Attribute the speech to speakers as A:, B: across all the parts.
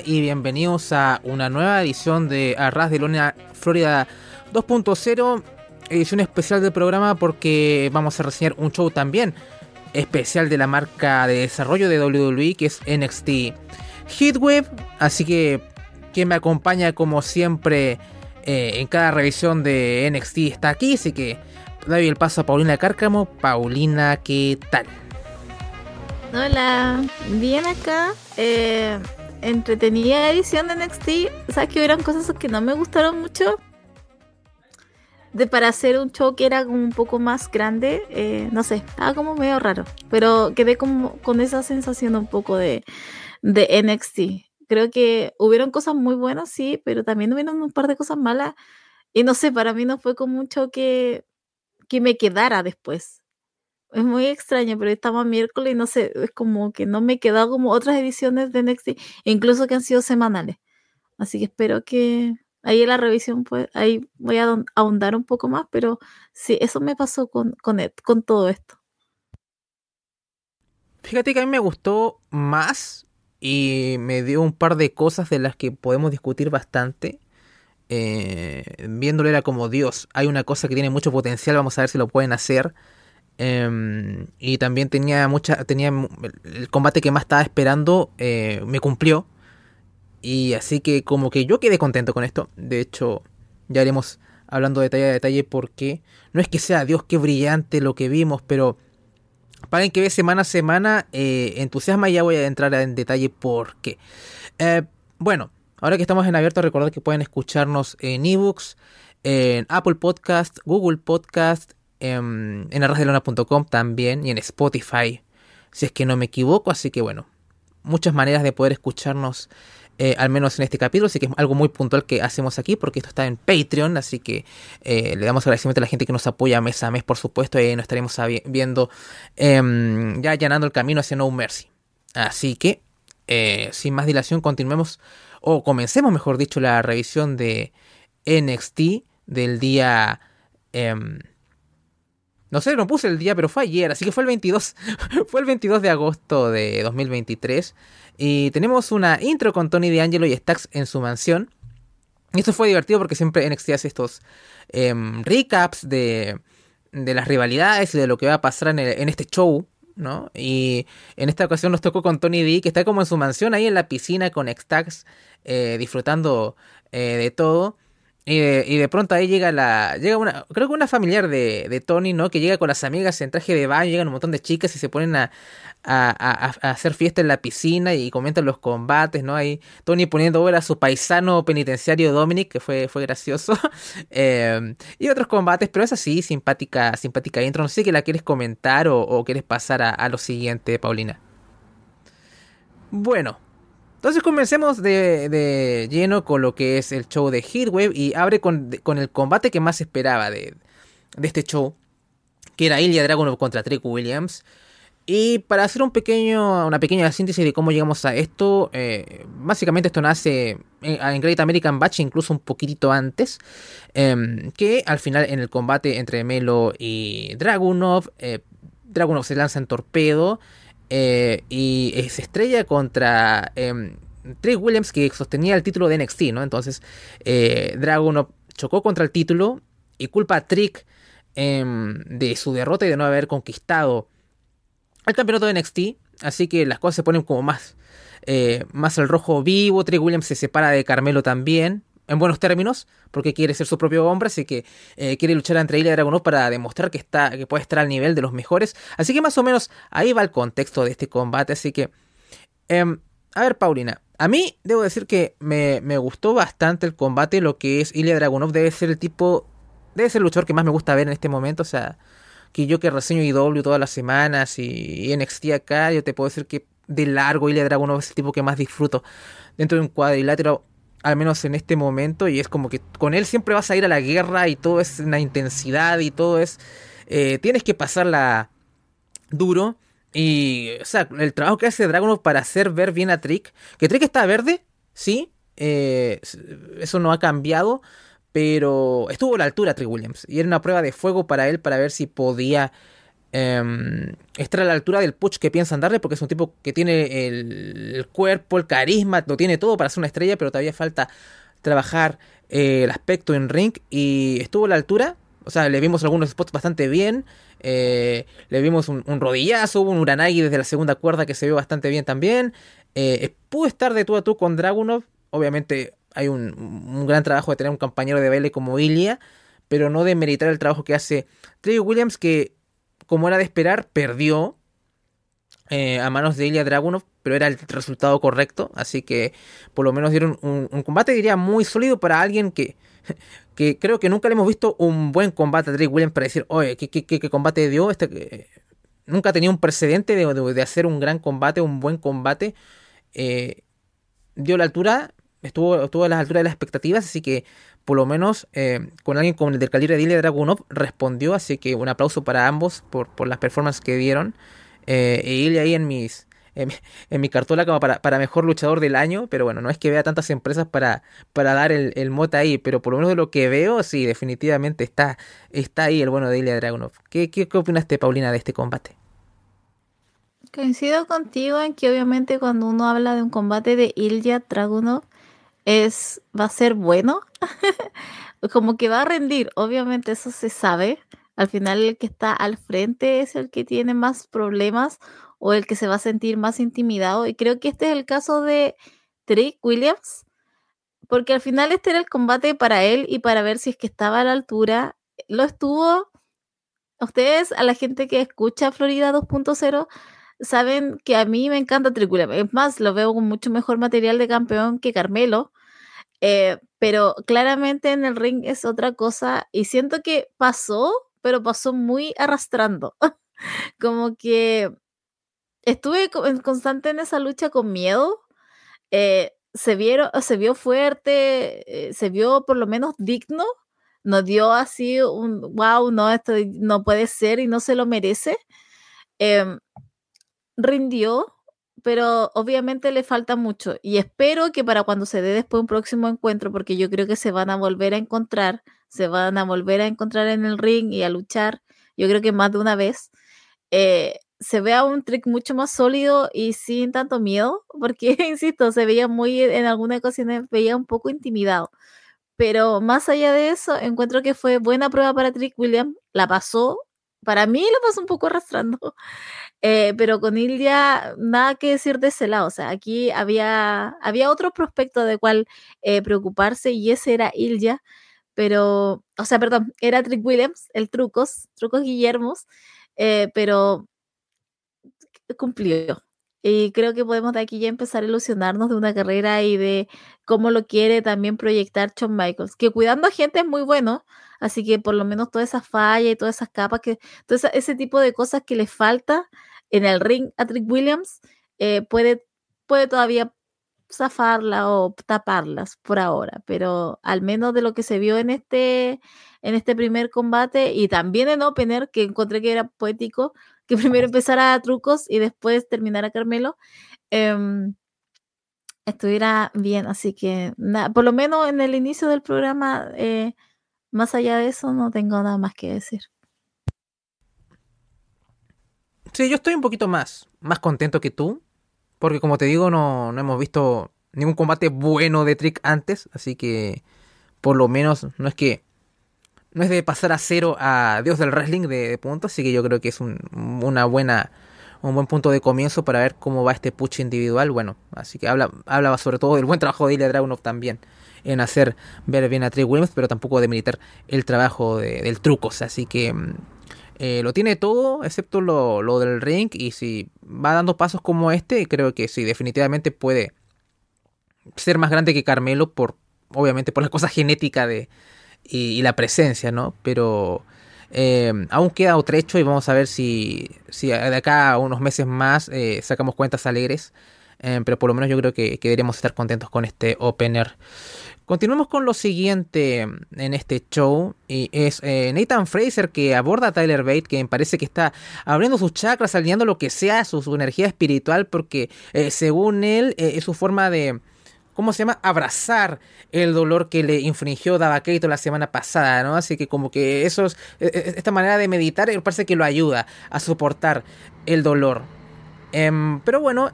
A: Y bienvenidos a una nueva edición de Arras de Lona Florida 2.0, edición especial del programa porque vamos a reseñar un show también especial de la marca de desarrollo de WWE que es NXT Heatwave, así que quien me acompaña como siempre eh, en cada revisión de NXT está aquí, así que doy el paso a Paulina Cárcamo. Paulina, ¿qué tal?
B: Hola, bien acá. Eh, entretenida edición de NXT. Sabes que hubieron cosas que no me gustaron mucho. De para hacer un show que era como un poco más grande, eh, no sé, estaba como medio raro. Pero quedé como con esa sensación un poco de, de NXT. Creo que hubieron cosas muy buenas, sí, pero también hubieron un par de cosas malas. Y no sé, para mí no fue como un show que, que me quedara después es muy extraño, pero estamos miércoles y no sé, es como que no me he quedado como otras ediciones de NXT, incluso que han sido semanales. Así que espero que ahí en la revisión, pues ahí voy a ahondar un poco más, pero sí, eso me pasó con, con, con todo esto.
A: Fíjate que a mí me gustó más y me dio un par de cosas de las que podemos discutir bastante. Eh, viéndolo era como Dios, hay una cosa que tiene mucho potencial, vamos a ver si lo pueden hacer. Em, y también tenía mucha. Tenía el combate que más estaba esperando. Eh, me cumplió. Y así que como que yo quedé contento con esto. De hecho, ya haremos hablando detalle a detalle porque no es que sea Dios qué brillante lo que vimos, pero para que ve semana a semana eh, entusiasma ya voy a entrar en detalle por qué. Eh, bueno, ahora que estamos en abierto, recordad que pueden escucharnos en ebooks, en Apple Podcast, Google Podcast, en, en arrasdelona.com también y en Spotify, si es que no me equivoco. Así que bueno, muchas maneras de poder escucharnos, eh, al menos en este capítulo. Así que es algo muy puntual que hacemos aquí porque esto está en Patreon. Así que eh, le damos agradecimiento a la gente que nos apoya mes a mes, por supuesto. Y nos estaremos viendo em, ya allanando el camino hacia No Mercy. Así que, eh, sin más dilación, continuemos o comencemos, mejor dicho, la revisión de NXT del día. No sé, no puse el día, pero fue ayer, así que fue el 22. fue el 22 de agosto de 2023. Y tenemos una intro con Tony D'Angelo y Stax en su mansión. Y esto fue divertido porque siempre NXT hace estos em, recaps de, de las rivalidades y de lo que va a pasar en, en este show. ¿no? Y en esta ocasión nos tocó con Tony D, que está como en su mansión ahí en la piscina con Stax, eh, disfrutando eh, de todo. Y de, pronto ahí llega la. Llega una. Creo que una familiar de, de, Tony, ¿no? Que llega con las amigas en traje de baño, llegan un montón de chicas y se ponen a, a, a, hacer fiesta en la piscina y comentan los combates, ¿no? Ahí Tony poniendo over a su paisano penitenciario Dominic, que fue, fue gracioso. eh, y otros combates, pero es así, simpática, simpática intro. No sé si la quieres comentar o, o quieres pasar a lo siguiente, Paulina. Bueno, entonces comencemos de, de, lleno con lo que es el show de Heatwave y abre con, con el combate que más esperaba de, de, este show, que era Ilya Dragunov contra Trick Williams. Y para hacer un pequeño, una pequeña síntesis de cómo llegamos a esto, eh, básicamente esto nace en, Great American Batch incluso un poquitito antes, eh, que al final en el combate entre Melo y Dragunov, eh, Dragunov se lanza en torpedo, eh, y se estrella contra eh, Trick Williams que sostenía el título de NXT, ¿no? Entonces eh, Dragon chocó contra el título y culpa a Trick em, de su derrota y de no haber conquistado el campeonato de NXT. Así que las cosas se ponen como más, eh, más al rojo vivo. Trick Williams se separa de Carmelo también en buenos términos, porque quiere ser su propio hombre, así que eh, quiere luchar entre él y Dragunov para demostrar que, está, que puede estar al nivel de los mejores. Así que más o menos ahí va el contexto de este combate, así que... Eh, a ver, Paulina, a mí debo decir que me, me, gustó bastante el combate, lo que es Ilya Dragunov debe ser el tipo, debe ser el luchador que más me gusta ver en este momento, o sea, que yo que reseño IW todas las semanas y, y NXT acá, yo te puedo decir que de largo Ilya Dragunov es el tipo que más disfruto dentro de un cuadrilátero al menos en este momento, y es como que con él siempre vas a ir a la guerra y todo es una intensidad y todo es... Eh, tienes que pasarla duro. Y, o sea, el trabajo que hace Dragunov para hacer ver bien a Trick, que Trick está verde, sí, eh, eso no ha cambiado, pero estuvo a la altura Trick Williams, y era una prueba de fuego para él para ver si podía eh, estar a la altura del push que piensan darle, porque es un tipo que tiene el, cuerpo, el carisma, lo tiene todo para ser una estrella, pero todavía falta trabajar eh, el aspecto en ring y estuvo a la altura. O sea, le vimos algunos spots bastante bien. Eh, le vimos un, un, rodillazo, un Uranagi desde la segunda cuerda que se vio bastante bien también. Eh, pudo estar de tú a tú con Dragunov. Obviamente hay un, gran trabajo de tener un compañero de baile como Ilya, pero no de meritar el trabajo que hace Trey Williams, que como era de esperar, perdió eh, a manos de Ilya Dragunov, pero era el resultado correcto, así que por lo menos dieron un, combate, diría, muy sólido para alguien que, que creo que nunca le hemos visto un buen combate a Drake Williams para decir, oye, ¿qué, qué, qué combate dio? Este, eh, nunca tenía un precedente de, de, de, hacer un gran combate, un buen combate. Eh, dio la altura, estuvo, estuvo a las alturas de las expectativas, así que por lo menos eh, con alguien con el del calibre de Ilya Dragunov respondió, así que un aplauso para ambos por, por las performances que dieron. Eh, y Ilya ahí en mis en, mi cartola como para, para, mejor luchador del año, pero bueno, no es que vea tantas empresas para, para dar el, el mote ahí, pero por lo menos de lo que veo, sí, definitivamente está, está ahí el bueno de Ilya Dragunov. ¿Qué, qué, qué opinaste, Paulina, de este combate?
B: Coincido contigo en que obviamente cuando uno habla de un combate de Ilya Dragunov es va a ser bueno, como que va a rendir, obviamente eso se sabe. Al final el que está al frente es el que tiene más problemas o el que se va a sentir más intimidado. Y creo que este es el caso de Trick Williams, porque al final este era el combate para él y para ver si es que estaba a la altura. Lo estuvo. Ustedes, a la gente que escucha Florida 2.0, saben que a mí me encanta Trick Williams. Es más, lo veo con mucho mejor material de campeón que Carmelo. Eh, pero claramente en el ring es otra cosa y siento que pasó, pero pasó muy arrastrando. Como que estuve constante en esa lucha con miedo. Eh, se, vieron, se vio fuerte, eh, se vio por lo menos digno. Nos dio así un wow, no, esto no puede ser y no se lo merece. Eh, rindió, pero obviamente le falta mucho. Y espero que para cuando se dé después un próximo encuentro, porque yo creo que se van a volver a encontrar, se van a volver a encontrar en el ring y a luchar, yo creo que más de una vez. Eh, se vea un trick mucho más sólido y sin tanto miedo, porque, insisto, se veía muy, en alguna ocasión veía un poco intimidado. Pero más allá de eso, encuentro que fue buena prueba para Trick William, la pasó, para mí lo pasó un poco arrastrando, eh, pero con Ilya nada que decir de ese lado, o sea, aquí había, había otro prospecto de cual eh, preocuparse y ese era Ilya, pero, o sea, perdón, era Trick Williams, el Trucos, Trucos Guillermos, eh, pero cumplió. Y creo que podemos de aquí ya empezar a ilusionarnos de una carrera y de cómo lo quiere también proyectar Shawn Michaels. Que cuidando a gente es muy bueno, así que por lo menos todas esas fallas y todas esas capas, que, todo esa, ese tipo de cosas que le falta en el ring a Trick Williams, eh, puede, puede todavía zafarla o taparlas por ahora, pero al menos de lo que se vio en este, en este primer combate y también en Opener, que encontré que era poético, que primero empezara a trucos y después terminara Carmelo, eh, estuviera bien. Así que, na, por lo menos en el inicio del programa, eh, más allá de eso, no tengo nada más que decir.
A: Sí, yo estoy un poquito más, más contento que tú, porque como te digo, no, no hemos visto ningún combate bueno de Trick antes, así que por lo menos no es que no es de pasar a cero a Dios del Wrestling de, de puntos, así que yo creo que es un, una buena un buen punto de comienzo para ver cómo va este push individual. Bueno, así que habla, habla sobre todo del buen trabajo de Ilya Dragunov también en hacer ver bien a Trey Williams, pero tampoco de militar el trabajo de, del trucos. Así que eh, lo tiene todo, excepto lo, lo, del ring. Y si va dando pasos como este, creo que sí, definitivamente puede ser más grande que Carmelo, por obviamente por la cosa genética de, y, la presencia, ¿no? Pero eh, aún queda otro hecho y vamos a ver si, si de acá a unos meses más eh, sacamos cuentas alegres. Eh, pero por lo menos yo creo que, que, deberíamos estar contentos con este opener. Continuemos con lo siguiente en este show y es eh, Nathan Fraser que aborda a Tyler Bate que parece que está abriendo sus chakras, alineando lo que sea, su, su energía espiritual porque eh, según él es su forma de ¿cómo se llama? Abrazar el dolor que le infringió Davakeito la semana pasada, ¿no? Así que como que eso es, e, e, esta manera de meditar parece que lo ayuda a soportar el dolor. Em, pero bueno,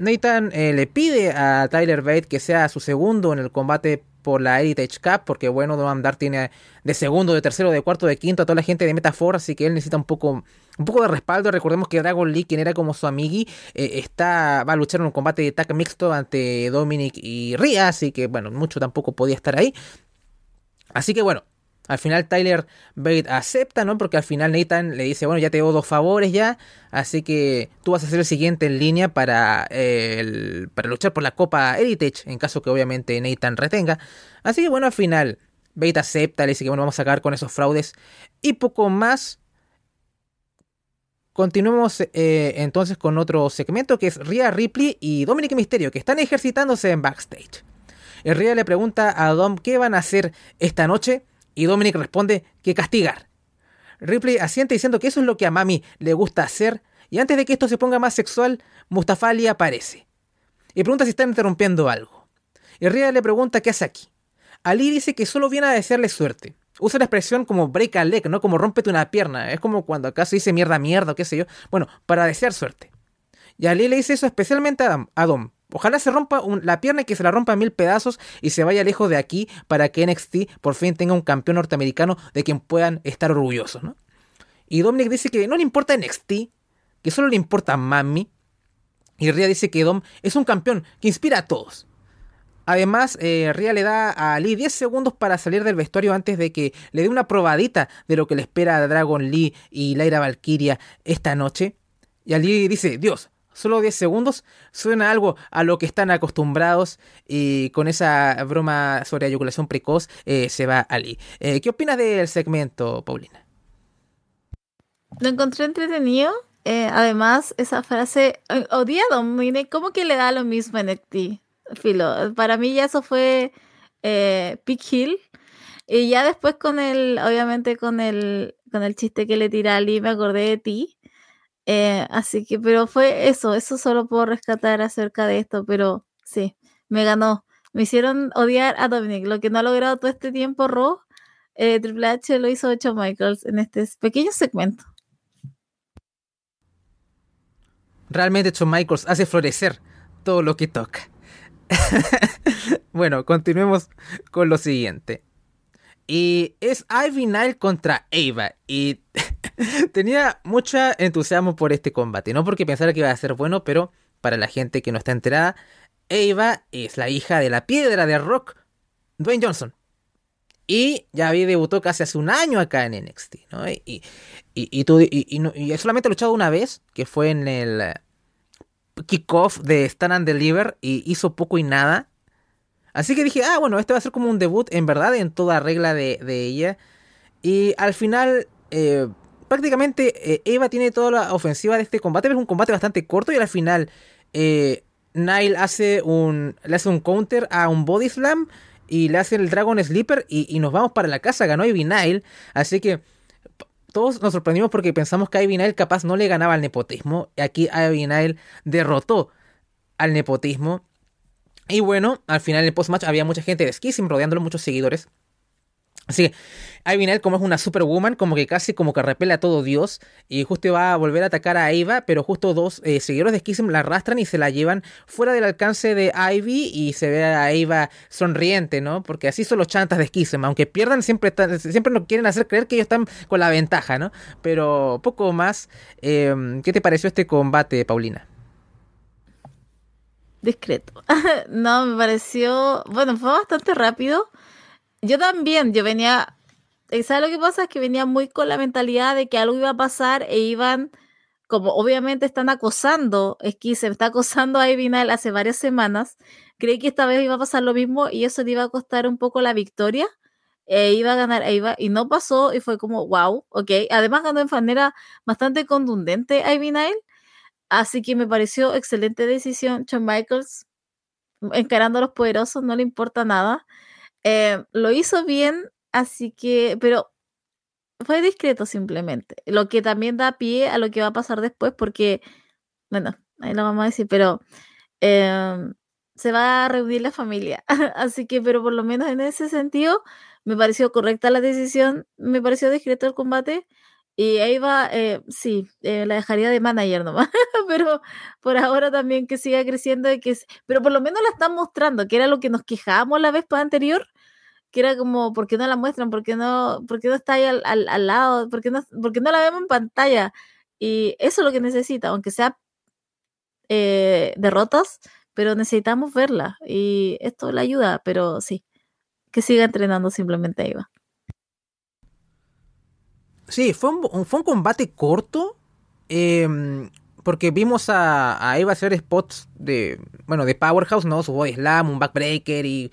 A: Nathan eh, le pide a Tyler Bate que sea su segundo en el combate por la Heritage Cup, porque bueno, Noam Dar tiene de segundo, de tercero, de cuarto, de quinto a toda la gente de Metafor, así que él necesita un poco, un poco de respaldo. Recordemos que Dragon Lee, quien era como su amigui, eh, está, va a luchar en un combate de tag mixto ante Dominic y Ria, así que bueno, mucho tampoco podía estar ahí. Así que bueno, al final Tyler Bate acepta, ¿no? Porque al final Nathan le dice, bueno, ya te debo dos favores ya, así que tú vas a ser el siguiente en línea para, para luchar por la Copa Heritage, en caso que obviamente Nathan retenga. Así que bueno, al final Bate acepta, le dice que bueno, vamos a acabar con esos fraudes y poco más. Continuemos eh, entonces con otro segmento que es Rhea Ripley y Dominic Mysterio, que están ejercitándose en backstage. Rhea le pregunta a Dom qué van a hacer esta noche y Dominic responde que castigar. Ripley asiente diciendo que eso es lo que a Mami le gusta hacer, y antes de que esto se ponga más sexual, Mustafa Ali aparece. Y pregunta si está interrumpiendo algo. Y Ria le pregunta qué hace aquí. Ali dice que solo viene a desearle suerte. Usa la expresión como break a leg, ¿no? Como rómpete una pierna. Es como cuando acá se dice mierda, mierda, o qué sé yo. Bueno, para desear suerte. Y Ali le dice eso especialmente a Dom, Ojalá se rompa la pierna y que se la rompa en mil pedazos y se vaya lejos de aquí para que NXT por fin tenga un campeón norteamericano de quien puedan estar orgullosos, ¿no? Y Dominic dice que no le importa NXT, que solo le importa Mami. Y Ria dice que Dom es un campeón que inspira a todos. Además, eh, Ria le da a Lee 10 segundos para salir del vestuario antes de que le dé una probadita de lo que le espera a Dragon Lee y Lyra Valkyria esta noche. Y Ali dice, Dios, solo 10 segundos, suena algo a lo que están acostumbrados y con esa broma sobre eyaculación precoz eh, se va Ali. Eh, ¿Qué opinas del segmento, Paulina?
B: Lo encontré entretenido. Eh, además, esa frase, odiado, mire, ¿cómo que le da lo mismo en ti? Filo, para mí ya eso fue Pick Hill. Y ya después con el, obviamente con el, con el chiste que le tira a Ali, me acordé de ti. Eh, así que, pero fue eso, eso solo puedo rescatar acerca de esto, pero sí, me ganó. Me hicieron odiar a Dominic, lo que no ha logrado todo este tiempo Ro, eh, Triple H lo hizo Shawn Michaels en este pequeño segmento.
A: Realmente Shawn Michaels hace florecer todo lo que toca. bueno, continuemos con lo siguiente. Y es Ivy Nile contra Ava. Y tenía mucho entusiasmo por este combate. No porque pensara que iba a ser bueno, pero para la gente que no está enterada, Ava es la hija de la piedra de rock, Dwayne Johnson. Y ya había debutado casi hace un año acá en NXT. ¿no? Y, y, y, solamente ha luchado una vez, que fue en el kickoff de Stand and Deliver. Y hizo poco y nada. Así que dije, ah, bueno, este va a ser como un debut en verdad en toda regla de, ella. Y al final, eh, prácticamente eh, Eva tiene toda la ofensiva de este combate, pero es un combate bastante corto y al final eh, Nile hace un, le hace un counter a un body slam y le hace el Dragon Sleeper y, nos vamos para la casa, ganó Ivy Nile. Así que todos nos sorprendimos porque pensamos que Ivy Nile capaz no le ganaba al nepotismo. Y aquí Ivy Nile derrotó al nepotismo. Y bueno, al final del post-match había mucha gente de Schism rodeándolo, muchos seguidores. Así que Ivy como es una superwoman, como que casi como que repele a todo Dios. Y justo va a volver a atacar a Eva, pero justo dos eh, seguidores de Schism la arrastran y se la llevan fuera del alcance de Ivy. Y se ve a Eva sonriente, ¿no? Porque así son los chantas de Schism. Aunque pierdan, siempre, siempre nos quieren hacer creer que ellos están con la ventaja, ¿no? Pero poco más. Em, ¿Qué te pareció este combate, Paulina?
B: discreto. no, me pareció, bueno, fue bastante rápido. Yo también, yo venía, eh, ¿sabes lo que pasa? Es que venía muy con la mentalidad de que algo iba a pasar e iban, como obviamente están acosando, es que se está acosando a Evinal hace varias semanas, creí que esta vez iba a pasar lo mismo y eso le iba a costar un poco la victoria. E iba a ganar Eva y no pasó y fue como wow, ok. Además ganó de manera bastante contundente a Ivy Así que me pareció excelente decisión. Shawn Michaels, encarando a los poderosos, no le importa nada. Eh, lo hizo bien, así que, pero fue discreto simplemente. Lo que también da pie a lo que va a pasar después, porque, bueno, ahí lo vamos a decir, pero eh, se va a reunir la familia. Así que, pero por lo menos en ese sentido, me pareció correcta la decisión, me pareció discreto el combate. Y Eva, eh, sí, eh, la dejaría de manager nomás, pero por ahora también que siga creciendo y que, pero por lo menos la están mostrando, que era lo que nos quejábamos la vez anterior, que era como, ¿por qué no la muestran? ¿Por qué no, por qué no está ahí al, al, lado? ¿Por qué, no, ¿Por qué no la vemos en pantalla? Y eso es lo que necesita, aunque sea eh, derrotas, pero necesitamos verla y esto le ayuda, pero sí, que siga entrenando simplemente Eva.
A: Sí, fue un, fue un combate corto, em, porque vimos a, a, Eva hacer spots de, bueno, de Powerhouse, ¿no? Su body slam, un backbreaker y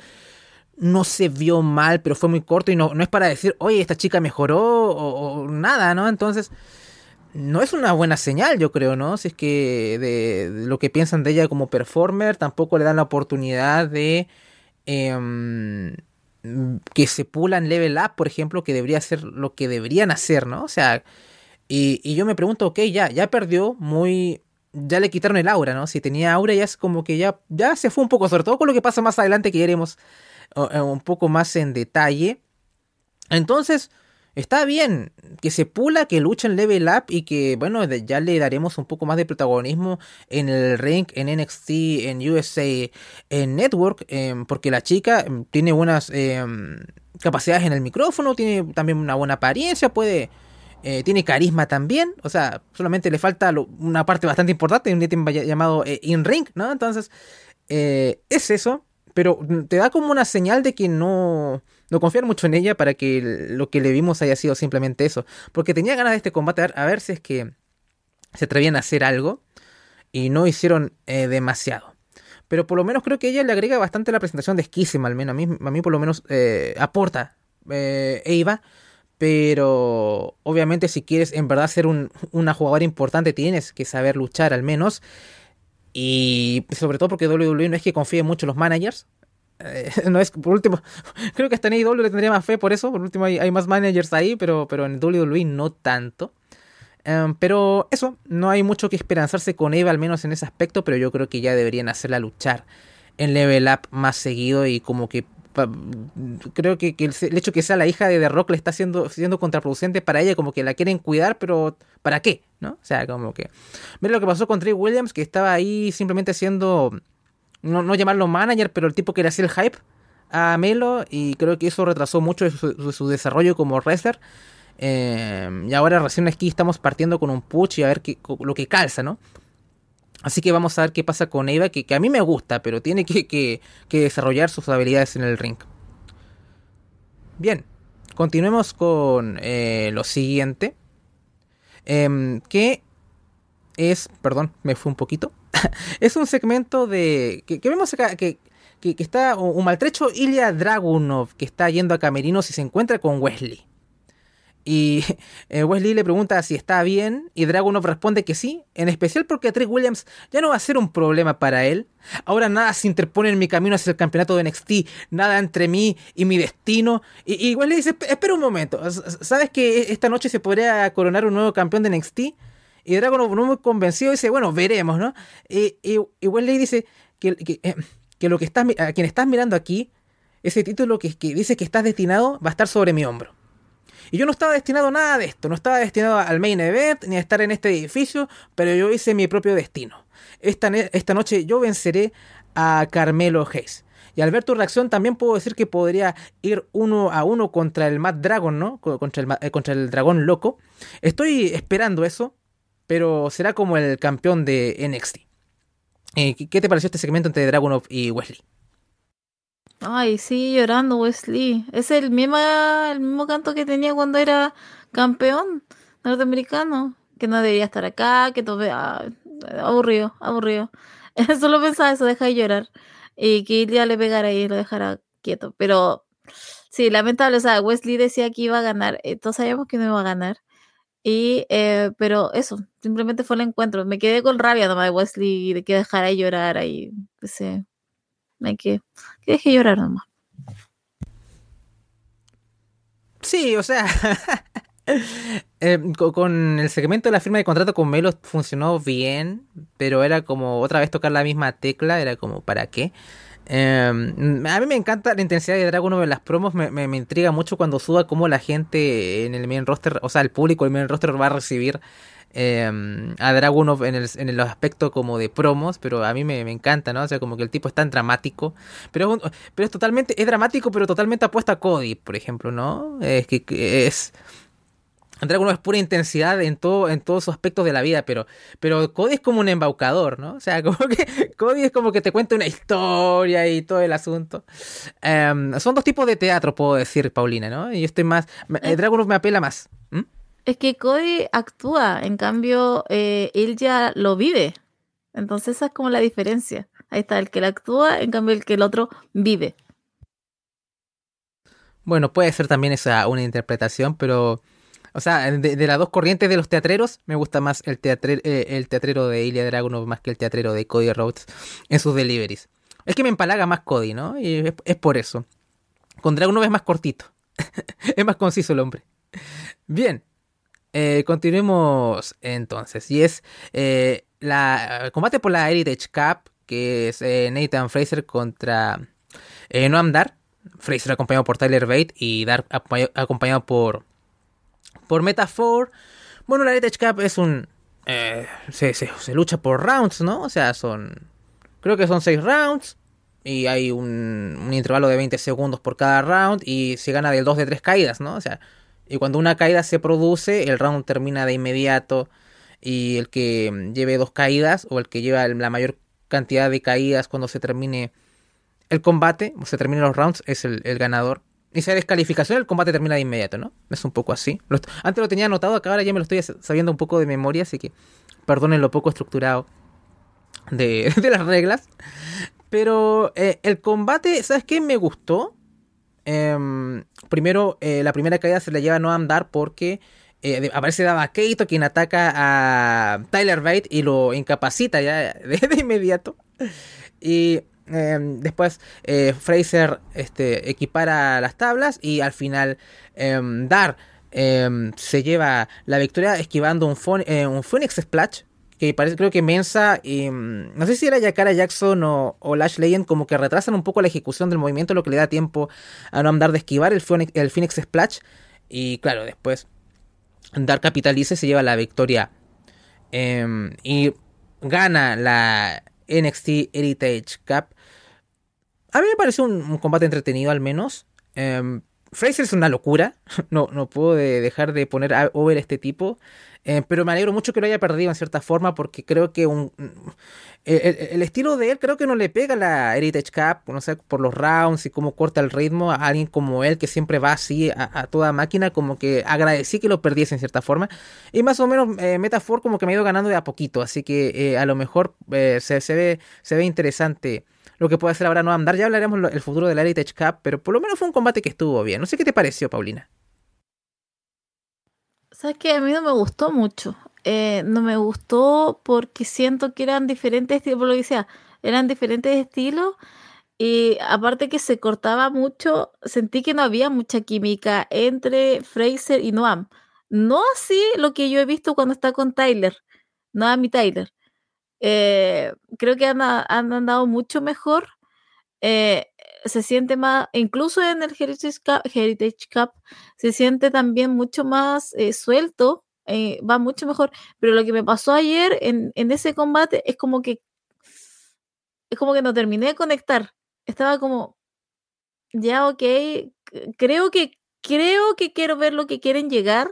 A: no se vio mal, pero fue muy corto y no, no es para decir, oye, esta chica mejoró o nada, ¿no? Entonces no es una buena señal, yo creo, ¿no? Si es que de, lo que piensan de ella como performer, tampoco le dan la oportunidad de em, que se pulan level up, por ejemplo, que debería ser lo que deberían hacer, ¿no? O sea, y, yo me pregunto, ok, ya, ya perdió muy... Ya le quitaron el aura, ¿no? Si tenía aura ya es como que ya, ya se fue un poco, sobre todo con lo que pasa más adelante que iremos eh, un poco más en detalle. Entonces, Está bien que se pula, que lucha en level up y que, bueno, ya le daremos un poco más de protagonismo en el ring, en NXT, en USA, en Network, em, porque la chica em, tiene buenas em, capacidades en el micrófono, tiene también una buena apariencia, puede... Eh, tiene carisma también, o sea, solamente le falta una parte bastante importante, un ítem llamado eh, in-ring, ¿no? Entonces, eh, es eso, pero te da como una señal de que no, no confiar mucho en ella para que lo que le vimos haya sido simplemente eso. Porque tenía ganas de este combate a ver, si es que se atrevían a hacer algo y no hicieron eh, demasiado. Pero por lo menos creo que ella le agrega bastante la presentación de Schism, al menos a mí, a mí por lo menos eh, aporta eh, Eva. Pero obviamente si quieres en verdad ser un, una jugadora importante tienes que saber luchar al menos. Y sobre todo porque WWE no es que confíe mucho en los managers. Eh, no es, por último, creo que hasta en AEW le tendría más fe por eso. Por último, hay, más managers ahí, pero, pero en WWE no tanto. Em, pero eso, no hay mucho que esperanzarse con Eva, al menos en ese aspecto. Pero yo creo que ya deberían hacerla luchar en Level Up más seguido y como que creo que, el, hecho que sea la hija de The Rock le está siendo, siendo contraproducente para ella, como que la quieren cuidar, pero ¿para qué? ¿No? O sea, como que... Mira lo que pasó con Trey Williams, que estaba ahí simplemente haciendo no, no llamarlo manager, pero el tipo que le hacía el hype a Melo y creo que eso retrasó mucho su, desarrollo como wrestler. Eh, y ahora recién aquí estamos partiendo con un push y a ver qué, lo que calza, ¿no? Así que vamos a ver qué pasa con Eva, que, a mí me gusta, pero tiene que, que, desarrollar sus habilidades en el ring. Bien, continuemos con eh, lo siguiente. Em, que es, perdón, me fue un poquito. es un segmento de. que, vemos acá. Que, está un, maltrecho Ilya Dragunov que está yendo a Camerinos y se encuentra con Wesley. Y eh, Wesley le pregunta si está bien y Dragunov responde que sí, en especial porque Trick Williams ya no va a ser un problema para él. Ahora nada se interpone en mi camino hacia el campeonato de NXT, nada entre mí y mi destino. Y, y Wesley dice, espera un momento, ¿sabes que esta noche se podría coronar un nuevo campeón de NXT? Y Dragon no muy convencido dice, bueno, veremos, ¿no? Y, y, Wesley dice que, eh, que, lo que estás, a quien estás mirando aquí, ese título que, que dice que estás destinado va a estar sobre mi hombro. Y yo no estaba destinado a nada de esto, no estaba destinado al main event ni a estar en este edificio, pero yo hice mi propio destino. Esta, esta noche yo venceré a Carmelo Hayes. Y al ver tu reacción también puedo decir que podría ir uno a uno contra el Mad Dragon, ¿no? Contra el, eh, contra el dragón loco. Estoy esperando eso pero será como el campeón de NXT. Eh, ¿Qué te pareció este segmento entre Dragunov y Wesley?
B: Ay, sí, llorando Wesley. Es el mismo, el mismo canto que tenía cuando era campeón norteamericano. Que no debería estar acá, que todo... Ah, aburrido, aburrido. Solo pensaba eso, deja de llorar. Y que ya le pegara y lo dejara quieto. Pero sí, lamentable. O sea, Wesley decía que iba a ganar. Eh, todos sabíamos que no iba a ganar. Y, eh, pero eso, simplemente fue el encuentro. Me quedé con rabia nomás de Wesley de que dejara de llorar ahí. Ese, hay que, que deje llorar nomás.
A: Sí, o sea, eh, con el segmento de la firma de contrato con Melo funcionó bien, pero era como otra vez tocar la misma tecla, era como ¿para qué? Em, a mí me encanta la intensidad de Dragon en las promos, me, me, intriga mucho cuando suba cómo la gente en el main roster, o sea, el público del main roster va a recibir em, a Dragunov en el, en el aspecto como de promos, pero a mí me, encanta, ¿no? O sea, como que el tipo es tan dramático, pero es, pero es totalmente, es dramático, pero totalmente apuesta a Cody, por ejemplo, ¿no? Es que es Dragon es pura intensidad en todo, en todos sus aspectos de la vida, pero, pero Cody es como un embaucador, ¿no? O sea, como que Cody es como que te cuenta una historia y todo el asunto. Em, son dos tipos de teatro, puedo decir, Paulina, ¿no? Y estoy más. Eh, Dragon me apela más.
B: Es que Cody actúa, en cambio, eh, él ya lo vive. Entonces esa es como la diferencia. Ahí está, el que le actúa, en cambio el que el otro vive.
A: Bueno, puede ser también esa una interpretación, pero o sea, de, las dos corrientes de los teatreros, me gusta más el, eh, el teatrero de Ilya Dragunov más que el teatrero de Cody Rhodes en sus deliveries. Es que me empalaga más Cody, ¿no? Y es, por eso. Con Dragunov es más cortito. es más conciso el hombre. Bien. Eh, continuemos entonces. Y es eh, la combate por la Heritage Cup, que es Nathan Fraser contra Noam Dar. Fraser acompañado por Tyler Bate y Dar acompañado por por Metafor, bueno, la Heritage Cup es un... Eh, se, lucha por rounds, ¿no? O sea, son... Creo que son 6 rounds. Y hay un, un, intervalo de 20 segundos por cada round. Y se gana del 2 de 3 caídas, ¿no? O sea, y cuando una caída se produce, el round termina de inmediato. Y el que lleve dos caídas, o el que lleva la mayor cantidad de caídas cuando se termine el combate, o se terminen los rounds, es el ganador. Y hay descalificación, el combate termina de inmediato, ¿no? Es un poco así. antes lo tenía anotado, acá ahora ya me lo estoy sabiendo un poco de memoria, así que perdonen lo poco estructurado de, las reglas. Pero eh, el combate, ¿sabes qué? Me gustó. Em, primero, eh, la primera caída se le lleva a no andar porque eh, aparece Dava Keito, quien ataca a Tyler Bate y lo incapacita ya de inmediato. Y Em, después eh, Fraser este, equipara las tablas y al final em, Dar em, se lleva la victoria esquivando un, eh, un Phoenix Splash. Que parece, creo que Mensa y. No sé si era Yakara Jackson o, Lash Legend, como que retrasan un poco la ejecución del movimiento, lo que le da tiempo a no andar de esquivar el Phoenix, el Phoenix Splash. Y claro, después Dar capitaliza y se lleva la victoria. y gana la NXT Heritage Cup a mí me pareció un, combate entretenido al menos. Em, Fraser es una locura. No, no puedo dejar de poner over este tipo. Em, pero me alegro mucho que lo haya perdido en cierta forma porque creo que un, el, estilo de él creo que no le pega a la Heritage Cup, no sé, por los rounds y cómo corta el ritmo a alguien como él que siempre va así a, toda máquina, como que agradecí que lo perdiese en cierta forma. Y más o menos eh, Metafor como que me ha ido ganando de a poquito, así que eh, a lo mejor eh, se, se, ve, se ve interesante lo que puede hacer ahora no andar. Ya hablaremos el futuro de la Heritage Cup, pero por lo menos fue un combate que estuvo bien. No sé qué te pareció, Paulina.
B: Sabes que a mí no me gustó mucho. Eh, no me gustó porque siento que eran diferentes estilos, por lo que decía, eran diferentes estilos. Y aparte que se cortaba mucho, sentí que no había mucha química entre Fraser y Noam. No así lo que yo he visto cuando está con Tyler, Noam y Tyler. Eh, creo que han, andado mucho mejor. Eh, se siente más, incluso en el Heritage Cup, se siente también mucho más eh, suelto, va mucho mejor. Pero lo que me pasó ayer en, en, ese combate es como que es como que no terminé de conectar. Estaba como, ya ok, creo que creo que quiero ver lo que quieren llegar,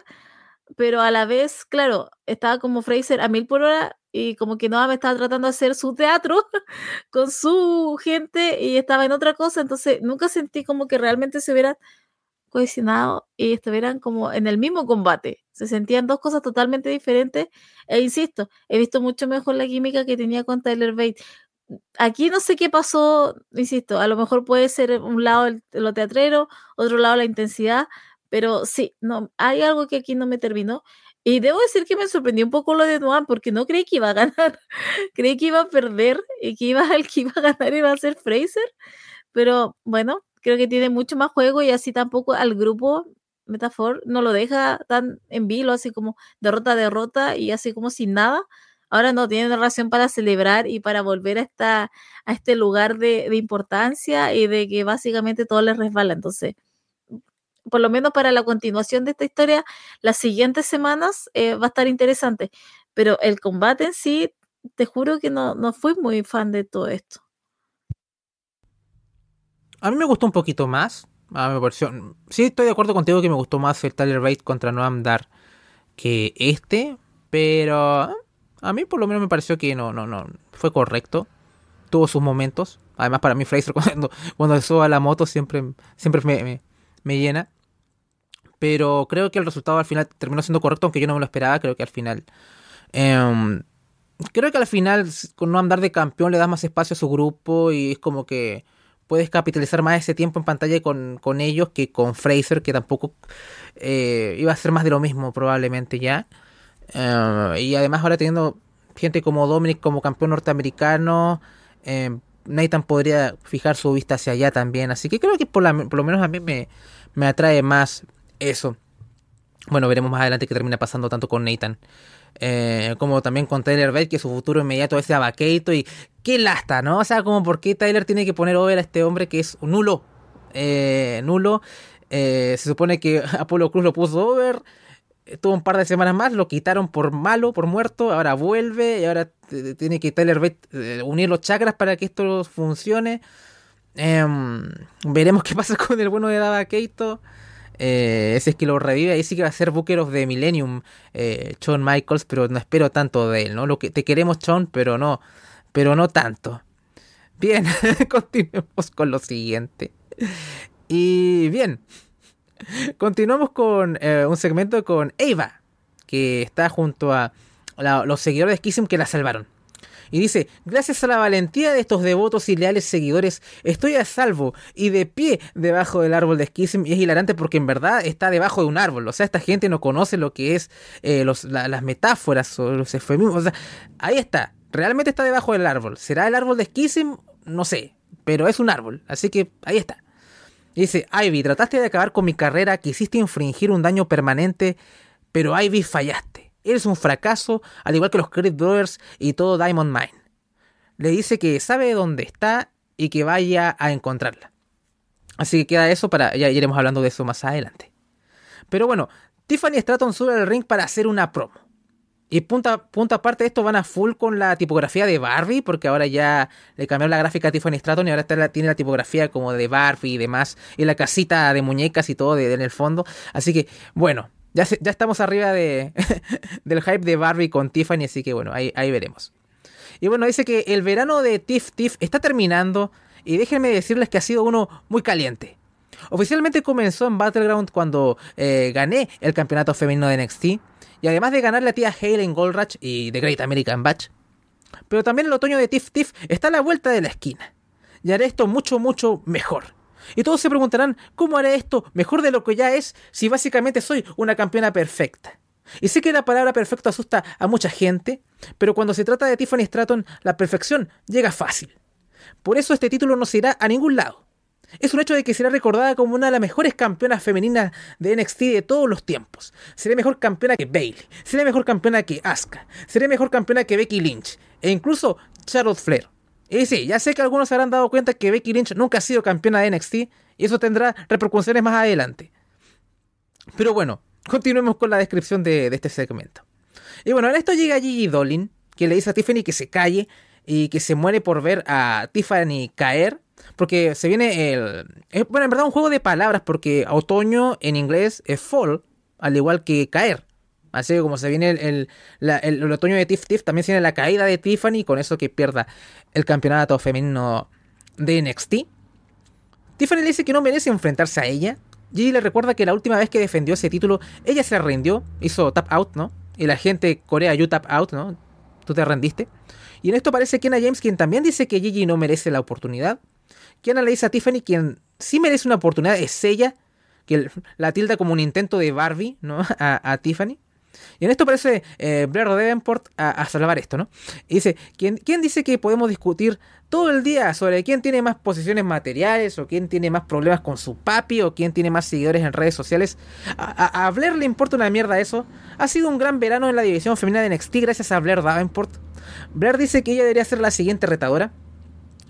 B: pero a la vez, claro, estaba como Fraser a mil por hora y como que no me estaba tratando de hacer su teatro con su gente y estaba en otra cosa, entonces nunca sentí como que realmente se hubieran cohesionado y estuvieran como en el mismo combate. Se sentían dos cosas totalmente diferentes e insisto, he visto mucho mejor la química que tenía con Tyler Bate. Aquí no sé qué pasó, insisto, a lo mejor puede ser un lado lo teatrero, otro lado la intensidad, pero sí, no, hay algo que aquí no me terminó. Y debo decir que me sorprendió un poco lo de Noam porque no creí que iba a ganar. creí que iba a perder y que iba, el que iba a ganar iba a ser Fraser. Pero bueno, creo que tiene mucho más juego y así tampoco al grupo Metafor no lo deja tan en vilo, así como derrota, derrota y así como sin nada. Ahora no tienen razón para celebrar y para volver a, esta, a este lugar de, importancia y de que básicamente todo les resbala. Entonces, por lo menos para la continuación de esta historia, las siguientes semanas eh, va a estar interesante. Pero el combate en sí, te juro que no, no fui muy fan de todo esto.
A: A mí me gustó un poquito más. A mi versión. Sí, estoy de acuerdo contigo que me gustó más el Tyler Bate contra Noam Dar que este. Pero a mí por lo menos me pareció que no, no, no. Fue correcto. Tuvo sus momentos. Además, para mí, Fraser cuando, cuando sube a la moto siempre, siempre me, me, llena. Pero creo que el resultado al final terminó siendo correcto, aunque yo no me lo esperaba. Creo que al final. Em, creo que al final, con no andar de campeón, le da más espacio a su grupo y es como que puedes capitalizar más ese tiempo en pantalla con, con ellos que con Fraser, que tampoco eh, iba a ser más de lo mismo probablemente ya. Eh, y además ahora teniendo gente como Dominic como campeón norteamericano, eh, Nathan podría fijar su vista hacia allá también. Así que creo que por, por lo menos a mí me, me atrae más eso. Bueno, veremos más adelante qué termina pasando tanto con Nathan. Eh, como también con Tyler Bate, que su futuro inmediato es abaqueito y qué lasta, ¿no? O sea, como por qué Tyler tiene que poner over a este hombre que es nulo. Eh, nulo. Eh, se supone que Apolo Cruz lo puso over. Tuvo un par de semanas más, lo quitaron por malo, por muerto. Ahora vuelve y ahora tiene que Tyler Bate unir los chakras para que esto funcione. Em, veremos qué pasa con el bueno de Dava. Eh, ese es que lo revive, ahí sí que va a ser Booker of the Millennium, eh, Shawn Michaels, pero no espero tanto de él, ¿no? Lo que te queremos, Shawn, pero no, pero no tanto. Bien, continuemos con lo siguiente. Y bien, continuamos con eh, un segmento con Eva, que está junto a los seguidores de Schism que la salvaron. Y dice, gracias a la valentía de estos devotos y leales seguidores, estoy a salvo y de pie debajo del árbol de Schism. Y es hilarante porque en verdad está debajo de un árbol. O sea, esta gente no conoce lo que es eh, las metáforas o los eufemismos. O sea, ahí está. Realmente está debajo del árbol. ¿Será el árbol de Schism? No sé. Pero es un árbol. Así que ahí está. dice, Ivy, trataste de acabar con mi carrera, quisiste infringir un daño permanente, pero Ivy fallaste. Eres un fracaso, al igual que los Creed Brothers y todo Diamond Mine. Le dice que sabe dónde está y que vaya a encontrarla. Así que queda eso para. Ya iremos hablando de eso más adelante. Pero bueno, Tiffany Stratton sube al ring para hacer una promo. Y punta, punta aparte de esto van a full con la tipografía de Barbie, porque ahora ya le cambiaron la gráfica a Tiffany Stratton y ahora tiene la tipografía como de Barbie y demás, y la casita de muñecas y todo en el fondo. Así que, bueno, ya, estamos arriba de, del hype de Barbie con Tiffany, así que bueno, ahí, veremos. Y bueno, dice que el verano de Tiff Tiff está terminando y déjenme decirles que ha sido uno muy caliente. Oficialmente comenzó en Battleground cuando eh, gané el campeonato femenino de NXT y además de ganar la tía Hale en y The Great American Batch. Pero también el otoño de Tiff Tiff está a la vuelta de la esquina y haré esto mucho, mucho mejor. Y todos se preguntarán, ¿cómo haré esto mejor de lo que ya es si básicamente soy una campeona perfecta? Y sé que la palabra perfecto asusta a mucha gente, pero cuando se trata de Tiffany Stratton, la perfección llega fácil. Por eso este título no se irá a ningún lado. Es un hecho de que será recordada como una de las mejores campeonas femeninas de NXT de todos los tiempos. Seré mejor campeona que Bailey, seré mejor campeona que Asuka, seré mejor campeona que Becky Lynch e incluso Charlotte Flair. Y sí, ya sé que algunos se habrán dado cuenta que Becky Lynch nunca ha sido campeona de NXT y eso tendrá repercusiones más adelante. Pero bueno, continuemos con la descripción de, este segmento. Y bueno, en esto llega Gigi Dolin, que le dice a Tiffany que se calle y que se muere por ver a Tiffany caer. Porque se viene el... bueno, en verdad un juego de palabras porque otoño en inglés es fall, al igual que caer. Así que como se viene el, otoño de Tiff Tiff, también se viene la caída de Tiffany, con eso que pierda el campeonato femenino de NXT. Tiffany le dice que no merece enfrentarse a ella. Gigi le recuerda que la última vez que defendió ese título, ella se rindió, hizo tap out, ¿no? Y la gente corea, you tap out, ¿no? Tú te rendiste. Y en esto parece Kiana James, quien también dice que Gigi no merece la oportunidad. Kiana le dice a Tiffany, quien sí merece una oportunidad es ella, que la tilda como un intento de Barbie, ¿no? A Tiffany. Y en esto aparece eh, Blair Davenport a, salvar esto, ¿no? Y dice, ¿quién, ¿quién dice que podemos discutir todo el día sobre quién tiene más posiciones materiales o quién tiene más problemas con su papi o quién tiene más seguidores en redes sociales? A, a, Blair le importa una mierda eso. Ha sido un gran verano en la división femenina de NXT gracias a Blair Davenport. Blair dice que ella debería ser la siguiente retadora.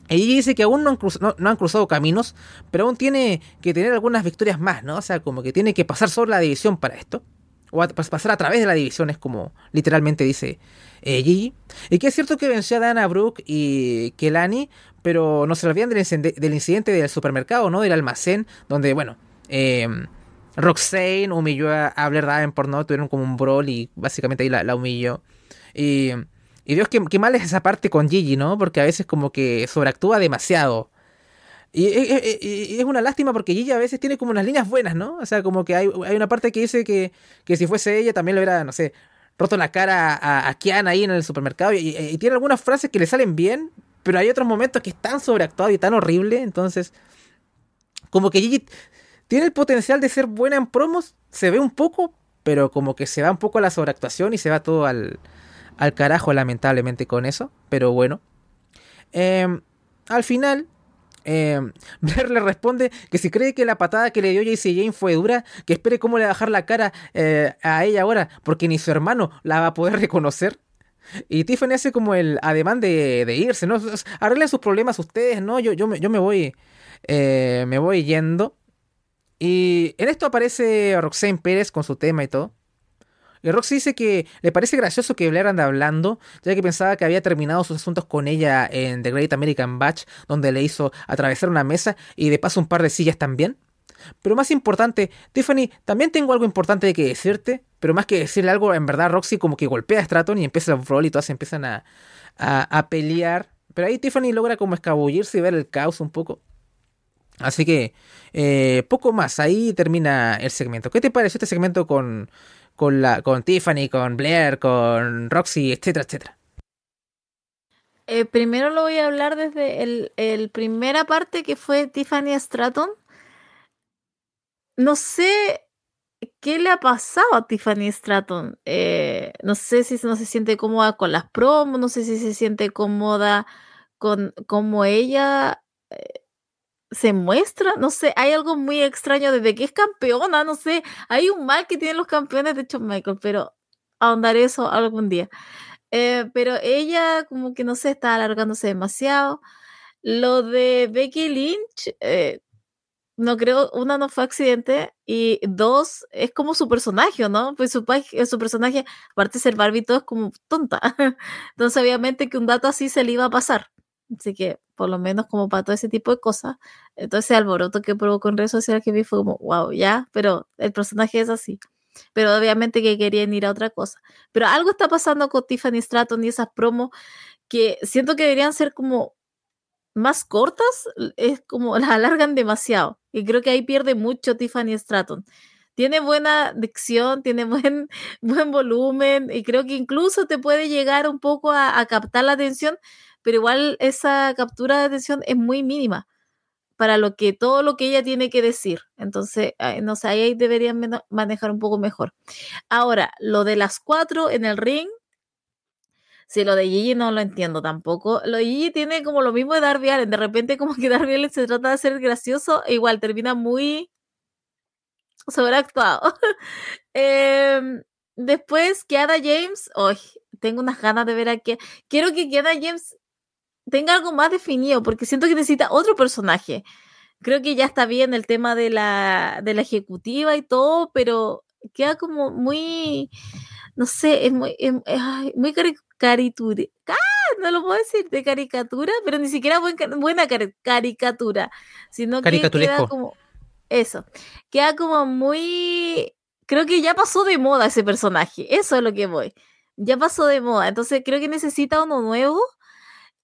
A: Ella dice que aún no han, cruzado, no, han, cruzado caminos, pero aún tiene que tener algunas victorias más, ¿no? O sea, como que tiene que pasar sobre la división para esto o pasar a través de la división, es como literalmente dice eh, Gigi. Y que es cierto que venció a Dana Brooke y Kelani, pero no se olvidan del, del, incidente del supermercado, ¿no? Del almacén, donde, bueno, eh, Roxane humilló a, Blair Davenport, ¿no? Tuvieron como un brawl y básicamente ahí la, humilló. Y, y Dios, qué, qué mal es esa parte con Gigi, ¿no? Porque a veces como que sobreactúa demasiado. Y, es una lástima porque Gigi a veces tiene como unas líneas buenas, ¿no? O sea, como que hay, una parte que dice que, si fuese ella también lo hubiera, no sé, roto la cara a, a ahí en el supermercado. Y, tiene algunas frases que le salen bien, pero hay otros momentos que están sobreactuados y tan horrible. Entonces, como que Gigi tiene el potencial de ser buena en promos, se ve un poco, pero como que se va un poco a la sobreactuación y se va todo al, al carajo, lamentablemente, con eso. Pero bueno. Em, al final, eh, Blair le responde que si cree que la patada que le dio JC Jane fue dura, que espere cómo le va a bajar la cara eh, a ella ahora, porque ni su hermano la va a poder reconocer. Y Tiffany hace como el ademán de, irse, ¿no? Arreglen sus problemas ustedes, ¿no? Yo, yo, me, yo me voy. Eh, me voy yendo. Y en esto aparece Roxanne Pérez con su tema y todo. Roxy dice que le parece gracioso que Blair anda hablando, ya que pensaba que había terminado sus asuntos con ella en The Great American Batch, donde le hizo atravesar una mesa y de paso un par de sillas también. Pero más importante, Tiffany, también tengo algo importante que decirte, pero más que decirle algo, en verdad Roxy como que golpea a Stratton y empieza el brawl y todas empiezan a, a, pelear. Pero ahí Tiffany logra como escabullirse y ver el caos un poco. Así que, eh, poco más, ahí termina el segmento. ¿Qué te pareció este segmento con, con, la, con Tiffany, con Blair, con Roxy, etcétera, etcétera.
B: Eh, primero lo voy a hablar desde el, el, primera parte que fue Tiffany Stratton. No sé qué le ha pasado a Tiffany Stratton. Eh, no sé si no se siente cómoda con las promos, no sé si se siente cómoda con cómo ella eh, se muestra, no sé, hay algo muy extraño desde que es campeona, no sé, hay un mal que tienen los campeones de hecho Michael, pero ahondar eso algún día. Eh, pero ella como que no sé, está alargándose demasiado. Lo de Becky Lynch, eh, no creo, una no fue accidente y dos es como su personaje, ¿no? Pues su, su personaje, aparte de ser Barbie, todo es como tonta. Entonces obviamente que un dato así se le iba a pasar. Así que, por lo menos como para todo ese tipo de cosas, entonces el alboroto que provocó en redes sociales que vi fue como, wow, ya, pero el personaje es así. Pero obviamente que querían ir a otra cosa. Pero algo está pasando con Tiffany Stratton y esas promos que siento que deberían ser como más cortas, es como las alargan demasiado. Y creo que ahí pierde mucho Tiffany Stratton. Tiene buena dicción, tiene buen, buen volumen y creo que incluso te puede llegar un poco a, a captar la atención, pero igual esa captura de atención es muy mínima para lo que todo lo que ella tiene que decir. Entonces, no sé, ahí deberían manejar un poco mejor. Ahora, lo de las cuatro en el ring, si lo de Gigi no lo entiendo tampoco. Lo de Gigi tiene como lo mismo de Darby Allen. De repente, como que Darby Allen se trata de ser gracioso, e igual termina muy sobreactuado. eh, después, Kiana James, hoy tengo unas ganas de ver a que quiero que Kiana James tenga algo más definido, porque siento que necesita otro personaje. Creo que ya está bien el tema de la, de la ejecutiva y todo, pero queda como muy, no sé, es muy, es, muy caricatura. ¡Ah! No lo puedo decir, de caricatura, pero ni siquiera buena caricatura, sino que queda como eso, queda como muy, creo que ya pasó de moda ese personaje, eso es lo que voy, ya pasó de moda, entonces creo que necesita uno nuevo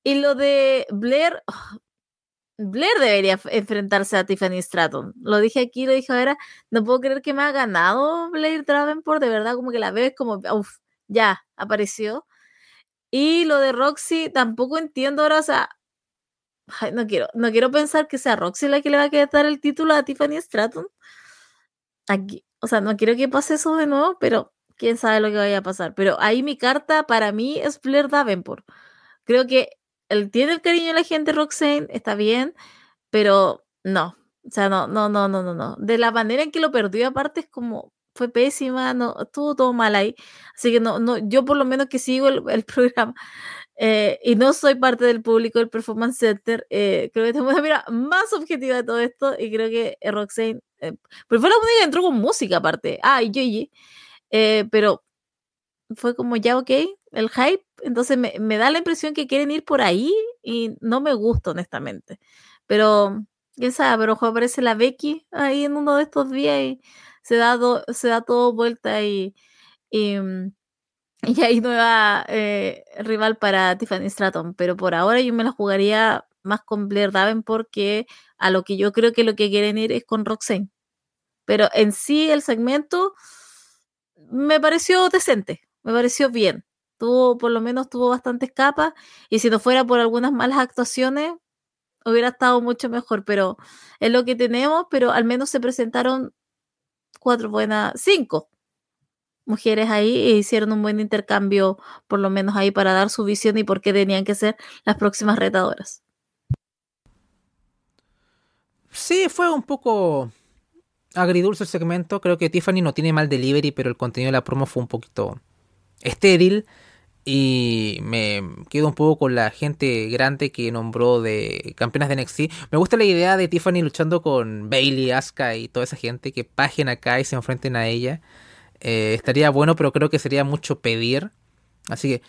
B: y lo de Blair, Blair debería enfrentarse a Tiffany Stratton. Lo dije aquí, lo dije ahora, no puedo creer que me ha ganado Blair Travenport, de verdad como que la veo como, uff, ya, apareció. Y lo de Roxy, tampoco entiendo ahora, o sea, no quiero, no quiero pensar que sea Roxy la que le va a quedar el título a Tiffany Stratton. Aquí, o sea, no quiero que pase eso de nuevo, pero quién sabe lo que vaya a pasar. Pero ahí mi carta para mí es Blair Davenport. Creo que él tiene el cariño de la gente, Roxanne, está bien, pero no. O sea, no, no, no, no, no, no. De la manera en que lo perdió, aparte, es como, fue pésima, no, estuvo todo mal ahí. Así que no, no, yo por lo menos que sigo el, programa eh, y no soy parte del público del Performance Center, eh, creo que tengo una mira más objetiva de todo esto y creo que Roxanne, eh, pero fue la única que entró con música aparte. Ah, y Gigi. Eh, pero fue como ya ok, el hype, entonces me, me, da la impresión que quieren ir por ahí y no me gusta honestamente. Pero, quién sabe, pero aparece la Becky ahí en uno de estos días y se da, se da todo vuelta y, y, mm, y hay nueva eh, rival para Tiffany Stratton. Pero por ahora yo me la jugaría más con Blair Daven porque a lo que yo creo que lo que quieren ir es con Roxanne. Pero en sí el segmento me pareció decente, me pareció bien. Tuvo, por lo menos tuvo bastantes capas y si no fuera por algunas malas actuaciones, hubiera estado mucho mejor, pero es lo que tenemos, pero al menos se presentaron cuatro buenas, cinco mujeres ahí e hicieron un buen intercambio, por lo menos ahí para dar su visión y por qué tenían que ser las próximas retadoras.
A: Sí, fue un poco agridulce el segmento. Creo que Tiffany no tiene mal delivery, pero el contenido de la promo fue un poquito estéril. Y me quedo un poco con la gente grande que nombró de campeonas de NXT. Me gusta la idea de Tiffany luchando con Bailey, Asuka y toda esa gente que paguen acá y se enfrenten a ella. Eh, estaría bueno, pero creo que sería mucho pedir. Así que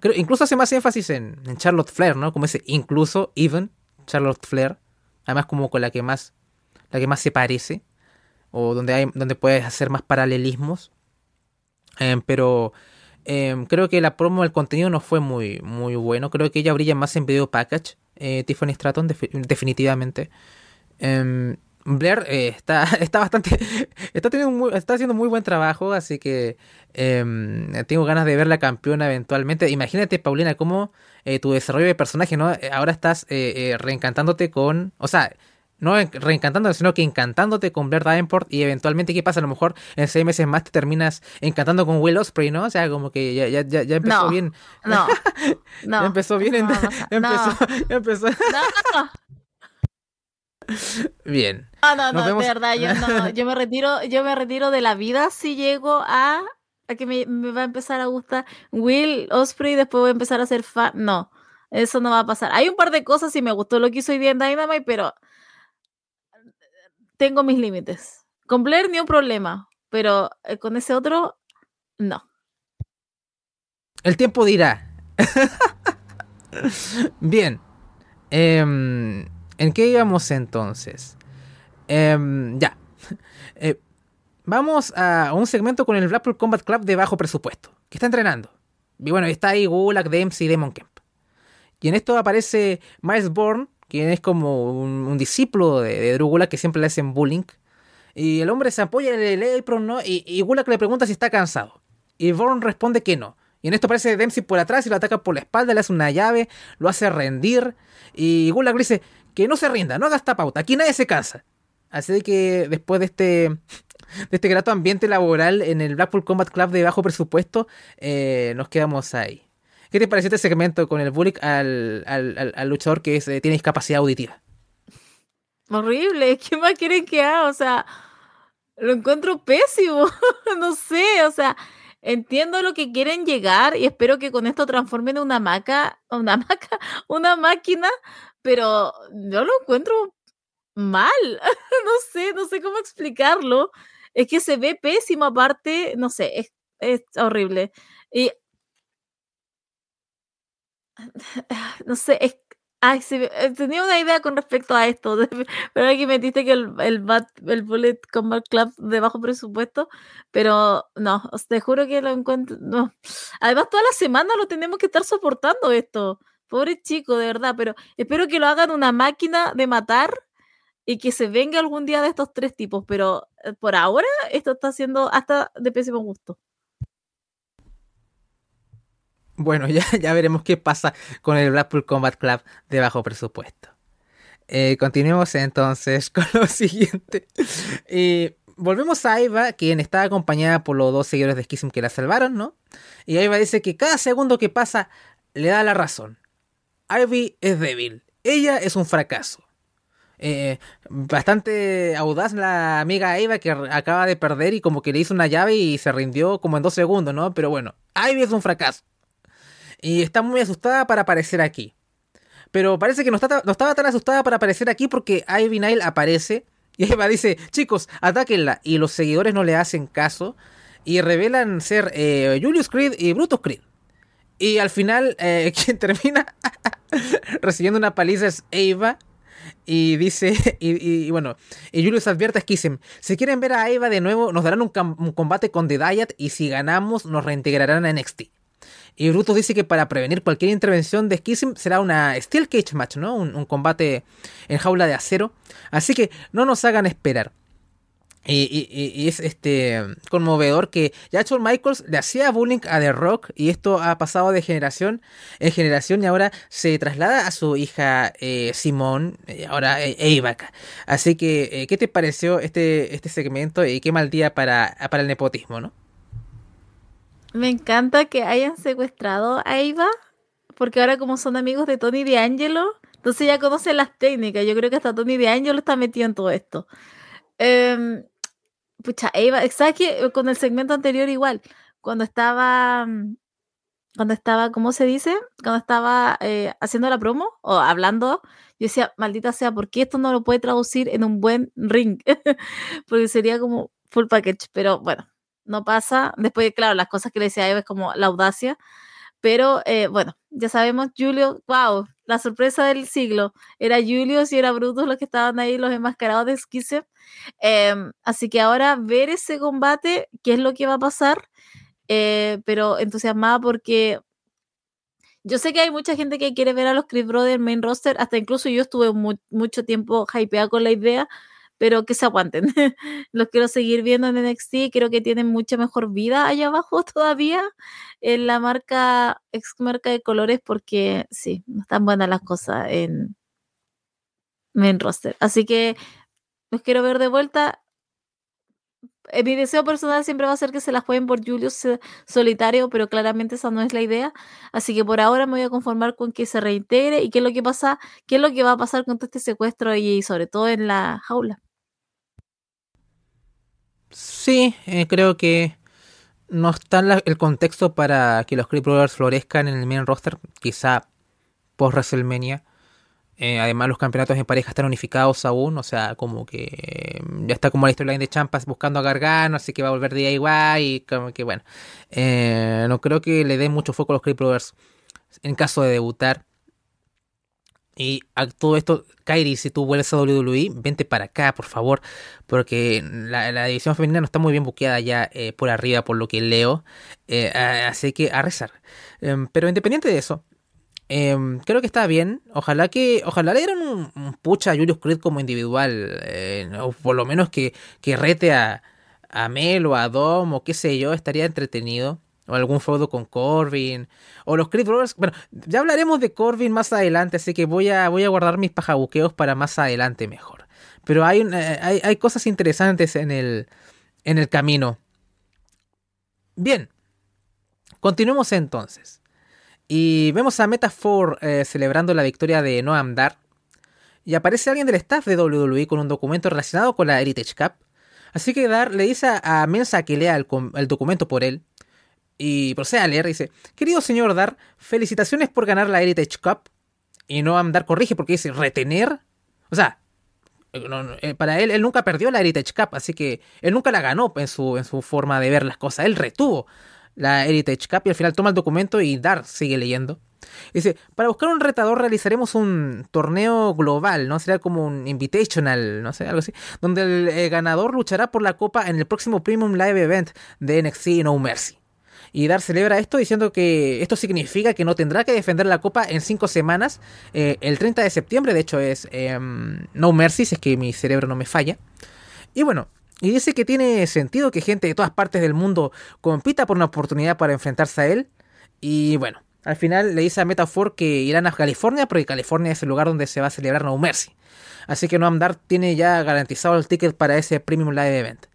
A: creo, incluso hace más énfasis en, en, Charlotte Flair, ¿no? Como ese incluso, even, Charlotte Flair. Además como con la que más, la que más se parece. O donde, hay, donde puedes hacer más paralelismos. Eh, pero Em, creo que la promo del contenido no fue muy, muy bueno. Creo que ella brilla más en video package. Eh, Tiffany Stratton, definitivamente. Em, Blair eh, está, está bastante. Está, está haciendo muy buen trabajo. Así que em, tengo ganas de ver la campeona eventualmente. Imagínate, Paulina, cómo eh, tu desarrollo de personaje, ¿no? Ahora estás reencantándote con. O sea, no reencantándote, sino que encantándote con Blair Davenport y eventualmente, ¿qué pasa? A lo mejor en seis meses más te terminas encantando con Will Osprey, ¿no? O sea, como que ya, ya, ya, empezó bien.
B: No, no.
A: ya empezó bien.
B: No,
A: empezó, ya empezó.
B: No.
A: Bien.
B: No, no, no, de verdad, yo no, yo me retiro, yo me retiro de la vida si llego a, a que me, me va a empezar a gustar Will Osprey, después voy a empezar a ser fan. No, eso no va a pasar. Hay un par de cosas y me gustó lo que hizo hoy día en Dynamite, pero tengo mis límites. Con Blair ni un problema, pero eh, con ese otro, no.
A: El tiempo dirá. Bien. Em, ¿En qué íbamos entonces? Em, ya. Eh, vamos a un segmento con el Blackpool Combat Club de bajo presupuesto, que está entrenando. Y bueno, está ahí Gulak, Dempsey y Demon Kemp. Y en esto aparece Miles Bourne quien es como un, discípulo de, de Drúgula que siempre le hacen bullying. Y el hombre se apoya en el apron, ¿no? Y, y Gulak le pregunta si está cansado. Y Vorn responde que no. Y en esto aparece Dempsey por atrás y lo ataca por la espalda, le hace una llave, lo hace rendir. Y Gulak le dice que no se rinda, no haga esta pauta, aquí nadie se cansa. Así que después de este, de este grato ambiente laboral en el Blackpool Combat Club de bajo presupuesto, eh, nos quedamos ahí. ¿Qué te pareció este segmento con el bullying al, al, luchador que eh, tiene discapacidad auditiva?
B: Horrible, ¿qué más quieren que haga? O sea, lo encuentro pésimo, no sé, o sea, entiendo lo que quieren llegar y espero que con esto transformen una maca, una maca, una máquina, pero yo lo encuentro mal, no sé, no sé cómo explicarlo. Es que se ve pésimo aparte, no sé, es, es horrible. Y no sé, es, ay, eh, tenía una idea con respecto a esto, pero aquí metiste que el, el, el Bullet Combat Club de bajo presupuesto, pero no, te juro que lo encuentro, no. Además, toda la semana lo tenemos que estar soportando esto. Pobre chico, de verdad, pero espero que lo hagan una máquina de matar y que se venga algún día de estos tres tipos, pero eh, por ahora esto está siendo hasta de pésimo gusto.
A: Bueno, ya, ya veremos qué pasa con el Blackpool Combat Club de bajo presupuesto. Eh, continuemos entonces con lo siguiente. volvemos a Aiva, quien está acompañada por los dos seguidores de Schism que la salvaron, ¿no? Y Aiva dice que cada segundo que pasa le da la razón. Ivy es débil. Ella es un fracaso. Eh, bastante audaz la amiga Eva que acaba de perder y como que le hizo una llave y se rindió como en dos segundos, ¿no? Pero bueno, Ivy es un fracaso. Y está muy asustada para aparecer aquí. Pero parece que no, no estaba tan asustada para aparecer aquí porque Ivy Nile aparece y Eva dice, chicos, atáquenla. Y los seguidores no le hacen caso y revelan ser eh, Julius Creed y Brutus Creed. Y al final, eh, quien termina recibiendo una paliza es Eva y dice, y, bueno, y Julius advierte a Schism, si quieren ver a Eva de nuevo, nos darán un, combate con The Diet y si ganamos nos reintegrarán a NXT. Y Brutus dice que para prevenir cualquier intervención de Schism será una Steel Cage Match, ¿no? un combate en jaula de acero. Así que no nos hagan esperar. Y, es este conmovedor que ya Shawn Michaels le hacía bullying a The Rock y esto ha pasado de generación en generación y ahora se traslada a su hija eh, Simón, eh, ahora eh, Así que, eh, ¿qué te pareció este, este segmento y qué mal día para, para el nepotismo, no?
B: Me encanta que hayan secuestrado a Eva, porque ahora como son amigos de Tony D'Angelo, entonces ya conocen las técnicas. Yo creo que hasta Tony D'Angelo está metido en todo esto. Eh, pucha, Eva, ¿sabes Con el segmento anterior igual, cuando estaba, mm, cuando estaba, ¿cómo se dice? Cuando estaba eh, haciendo la promo o hablando, yo decía, maldita sea, ¿por qué esto no lo puede traducir en un buen ring? Porque sería como full package, pero bueno, no pasa. Después, claro, las cosas que le decía Eva es como la audacia, pero eh, bueno, ya sabemos, Julio, wow, la sorpresa del siglo. Era Julio y era Brutus los que estaban ahí, los enmascarados de Esquice. Em, así que ahora ver ese combate, qué es lo que va a pasar, eh, pero entusiasmada porque yo sé que hay mucha gente que quiere ver a los Chris Brothers main roster, hasta incluso yo estuve mucho tiempo hypeada con la idea, pero que se aguanten. Los quiero seguir viendo en NXT, creo que tienen mucha mejor vida allá abajo todavía en la marca, ex marca de colores, porque sí, no están buenas las cosas en main roster. Así que los quiero ver de vuelta. Eh, mi deseo personal siempre va a ser que se las jueguen por Julius solitario, pero claramente esa no es la idea. Así que por ahora me voy a conformar con que se reintegre y qué es lo que pasa, qué es lo que va a pasar con todo este secuestro y sobre todo en la jaula.
A: Sí, eh, creo que no está el contexto para que los Creep Brothers florezcan en el main roster, quizá post WrestleMania. Eh, además, los campeonatos en pareja están unificados aún, o sea, como que mm, ya está como la storyline de Champas buscando a Gargano, así que va a volver de igual y como que bueno, eh, no creo que le den mucho foco a los Creep Brothers en caso de debutar. Y a todo esto, Kairi, si tú vuelves a WWE, vente para acá, por favor. Porque la, división femenina no está muy bien buqueada ya eh, por arriba, por lo que leo. Eh, así que a rezar. Em, pero independiente de eso, em, creo que está bien. Ojalá que. Ojalá le dieran un, pucha a Julius Creed como individual. Eh, o por lo menos que, que rete a, a Mel o a Dom o qué sé yo. Estaría entretenido o algún feudo con Corbin, o los Creed Brothers. Bueno, ya hablaremos de Corbin más adelante, así que voy a, voy a guardar mis pajabuqueos para más adelante mejor. Pero hay, eh, hay, hay, cosas interesantes en el, en el camino. Bien, continuemos entonces. Y vemos a Metaphor eh, celebrando la victoria de Noam Dar. Y aparece alguien del staff de WWE con un documento relacionado con la Heritage Cup. Así que Dar le dice a Mensa que lea el documento por él y procede a leer, dice, querido señor Dar, felicitaciones por ganar la Heritage Cup. Y no Dar corrige porque dice, retener. O sea, eh, para él, él nunca perdió la Heritage Cup, así que él nunca la ganó en su, en su forma de ver las cosas. Él retuvo la Heritage Cup y al final toma el documento y Dar sigue leyendo. Dice, para buscar un retador realizaremos un torneo global, ¿no? Será como un invitational, no sé, algo así, donde el eh, ganador luchará por la copa en el próximo Premium Live Event de NXT No Mercy. Y Dar celebra esto diciendo que esto significa que no tendrá que defender la copa en cinco semanas. Eh, el 30 de septiembre, de hecho, es em, No Mercy, si es que mi cerebro no me falla. Y bueno, y dice que tiene sentido que gente de todas partes del mundo compita por una oportunidad para enfrentarse a él. Y bueno, al final le dice a Metafor que irán a California porque California es el lugar donde se va a celebrar No Mercy. Así que Noam Dar tiene ya garantizado el ticket para ese Premium Live Event.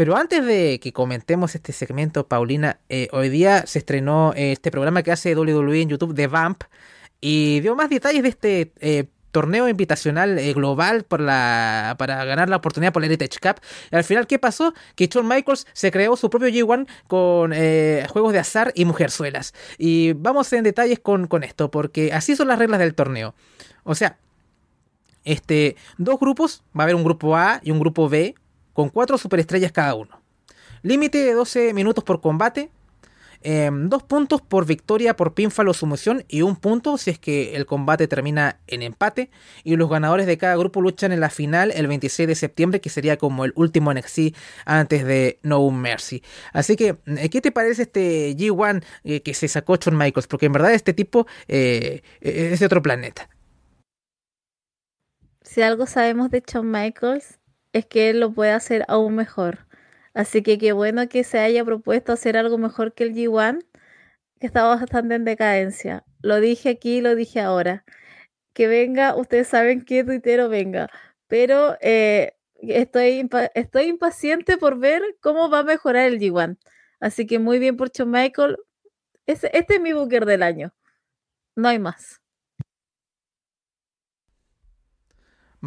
A: Pero antes de que comentemos este segmento, Paulina, eh, hoy día se estrenó eh, este programa que hace WWE en YouTube, The Vamp, y dio más detalles de este eh, torneo invitacional global para ganar la oportunidad por la Heritage Cup. Y al final, ¿qué pasó? Que Shawn Michaels se creó su propio G1 con juegos de azar y mujerzuelas. Y vamos en detalles con, con esto, porque así son las reglas del torneo. O sea, este, dos grupos, va a haber un grupo A y un grupo B, con cuatro superestrellas cada uno. Límite de 12 minutos por combate, em, dos puntos por victoria por pinfall o sumisión y un punto si es que el combate termina en empate. Y los ganadores de cada grupo luchan en la final el 26 de septiembre, que sería como el último NXT antes de No Mercy. Así que, eh, ¿qué te parece este G1 eh, que se sacó Shawn Michaels? Porque en verdad este tipo eh, es de otro planeta.
B: Si algo sabemos de Shawn Michaels es que él lo puede hacer aún mejor. Así que qué bueno que se haya propuesto hacer algo mejor que el G1, que estaba bastante en decadencia. Lo dije aquí, lo dije ahora. Que venga, ustedes saben que tuitero venga. Pero eh, estoy, estoy impaciente por ver cómo va a mejorar el G1. Así que muy bien por Shawn Michael. Este es mi booker del año. No hay más.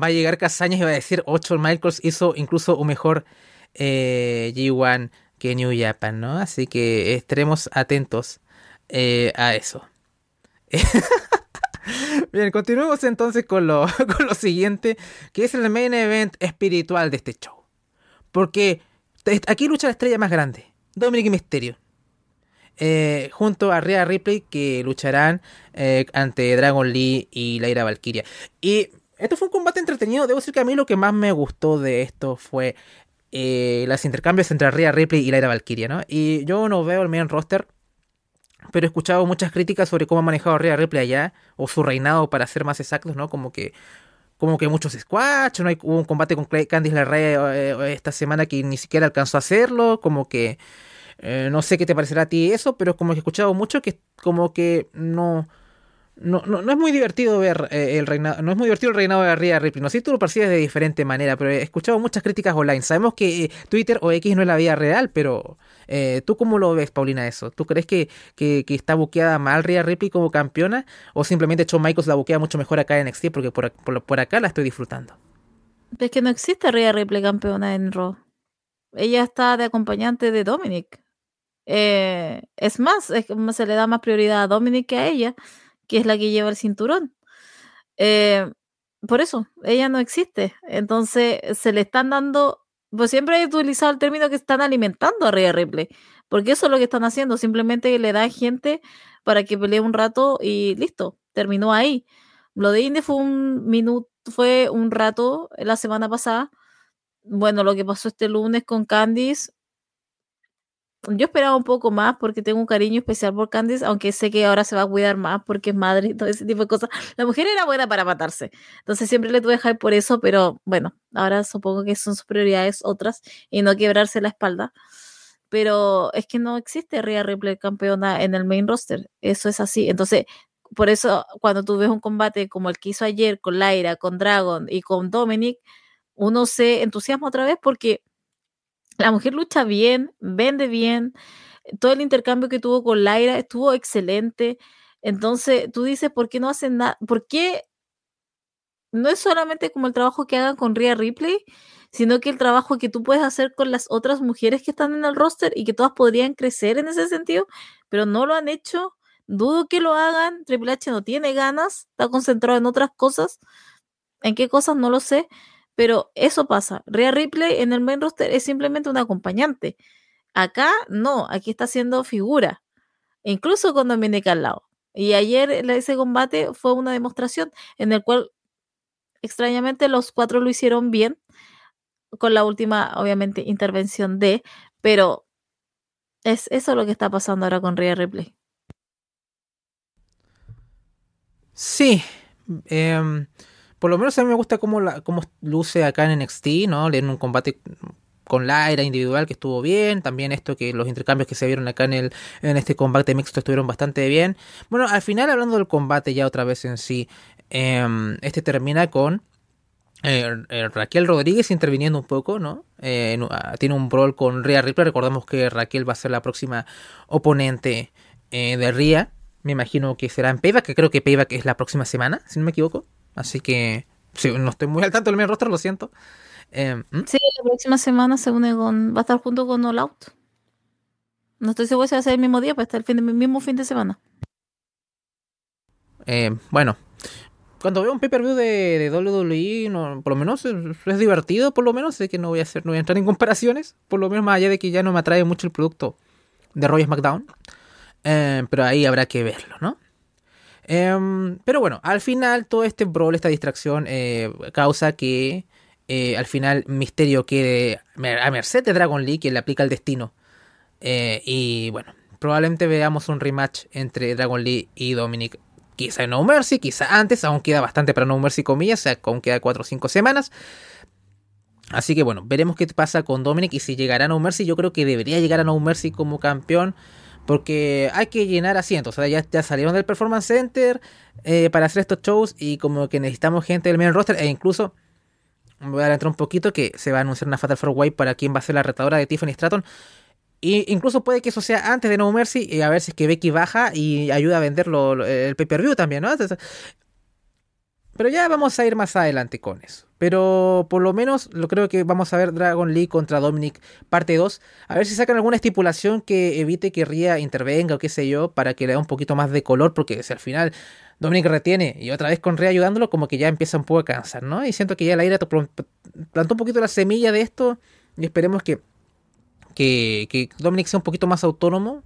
A: Va a llegar Casañas y va a decir 8 Michaels hizo incluso un mejor eh, G1 que New Japan, ¿no? Así que estaremos atentos eh, a eso. Bien, continuemos entonces con lo, con lo siguiente, que es el main event espiritual de este show. Porque aquí lucha la estrella más grande, Dominic Mysterio. Eh, junto a Rhea Ripley que lucharán ante Dragon Lee y Laira Valkyria. Y esto fue un combate entretenido. Debo decir que a mí lo que más me gustó de esto fue eh, los intercambios entre Rhea Ripley y Lyra Valkyria, ¿no? Y yo no veo el main roster, pero he escuchado muchas críticas sobre cómo ha manejado Rhea Ripley allá, o su reinado para ser más exactos, ¿no? Como que como que muchos squash, no hay, hubo un combate con Candice LeRae eh, esta semana que ni siquiera alcanzó a hacerlo, como que eh, no sé qué te parecerá a ti eso, pero como que he escuchado mucho que como que no no, no, no, es muy divertido ver eh, el reinado, no es muy divertido el reinado de Rhea Ripley. No sé si tú lo percibes de diferente manera, pero he escuchado muchas críticas online. Sabemos que eh, Twitter o X no es la vida real, pero eh, ¿tú cómo lo ves, Paulina, eso? ¿Tú crees que, que, está buqueada mal Rhea Ripley como campeona? ¿O simplemente Shawn Michaels la buquea mucho mejor acá en NXT? Porque por, por, acá la estoy disfrutando.
B: Es que no existe Rhea Ripley campeona en Raw. Ella está de acompañante de Dominic. es más, es, se le da más prioridad a Dominic que a ella que es la que lleva el cinturón. Eh, por eso, ella no existe. Entonces, se le están dando, pues siempre he utilizado el término que están alimentando a Rhea Ripley, porque eso es lo que están haciendo, simplemente le dan gente para que pelee un rato y listo, terminó ahí. Lo de Indy fue un minuto, fue un rato la semana pasada. Bueno, lo que pasó este lunes con Candice yo esperaba un poco más porque tengo un cariño especial por Candice, aunque sé que ahora se va a cuidar más porque es madre y todo ese tipo de cosas. La mujer era buena para matarse, entonces siempre le tuve dejar por eso, pero bueno, ahora supongo que son sus prioridades otras y no quebrarse la espalda. Pero es que no existe Rhea Ripley campeona en el main roster, eso es así. Entonces, por eso cuando tú ves un combate como el que hizo ayer con Lyra, con Dragon y con Dominic, uno se entusiasma otra vez porque la mujer lucha bien, vende bien. Todo el intercambio que tuvo con Lyra estuvo excelente. Entonces, tú dices, ¿por qué no hacen nada? ¿Por qué no es solamente como el trabajo que hagan con Rhea Ripley, sino que el trabajo que tú puedes hacer con las otras mujeres que están en el roster y que todas podrían crecer en ese sentido, pero no lo han hecho. Dudo que lo hagan. Triple H no tiene ganas, está concentrado en otras cosas. ¿En qué cosas? No lo sé. Pero eso pasa. Rhea Ripley en el main roster es simplemente un acompañante. Acá no, aquí está haciendo figura. Incluso con Dominic al lado. Y ayer ese combate fue una demostración en el cual extrañamente los cuatro lo hicieron bien. Con la última, obviamente, intervención de. Pero es eso lo que está pasando ahora con Rhea Ripley.
A: Sí. Eh, por lo menos a mí me gusta cómo, la, cómo luce acá en NXT, ¿no? En un combate con la era individual que estuvo bien, también esto que los intercambios que se vieron acá en el en este combate mixto estuvieron bastante bien. Bueno, al final hablando del combate ya otra vez en sí, em, este termina con eh, eh, Raquel Rodríguez interviniendo un poco, ¿no? Eh, ah, tiene un brawl con Rhea Ripley. Recordemos que Raquel va a ser la próxima oponente de Rhea. Me imagino que será en Payback, que creo que Payback es la próxima semana, si no me equivoco. Así que no estoy muy al tanto del mi rostro, lo siento.
B: Sí, la próxima semana se une con. Va a estar junto con All Out. No estoy seguro si va a ser el mismo día, pues está el, fin de, el mismo fin de semana.
A: bueno, cuando veo un pay-per-view de, de, WWE, por lo menos es, divertido, por lo menos. Sé que no voy a hacer, no voy a entrar en comparaciones, por lo menos más allá de que ya no me atrae mucho el producto de Roy SmackDown. Eh, pero ahí habrá que verlo, ¿no? Em, pero bueno, al final todo este brawl, esta distracción, eh, causa que eh, al final Misterio quede a merced de Dragon Lee, que le aplica el destino. y bueno, probablemente veamos un rematch entre Dragon Lee y Dominic quizá en No Mercy, quizá antes, aún queda bastante para No Mercy comillas, o sea, aún queda 4 o 5 semanas. Así que bueno, veremos qué pasa con Dominic y si llegará a No Mercy. Yo creo que debería llegar a No Mercy como campeón. Porque hay que llenar asientos. O sea, ya, ya salieron del Performance Center eh, para hacer estos shows. Y como que necesitamos gente del main roster. E incluso, voy a adelantar un poquito que se va a anunciar una Fatal 4 Way para quien va a ser la retadora de Tiffany Stratton. Y incluso puede que eso sea antes de No Mercy y a ver si es que Becky baja y ayuda a venderlo el pay-per-view también, ¿no? pero ya vamos a ir más adelante con eso. Pero por lo menos lo creo que vamos a ver Dragon League contra Dominic parte 2. A ver si sacan alguna estipulación que evite que Ria intervenga o qué sé yo, para que le dé un poquito más de color, porque si al final Dominic retiene y otra vez con Ria ayudándolo, como que ya empieza un poco a cansar, ¿no? Y siento que ya la ira plantó un poquito la semilla de esto y esperemos que que, que Dominic sea un poquito más autónomo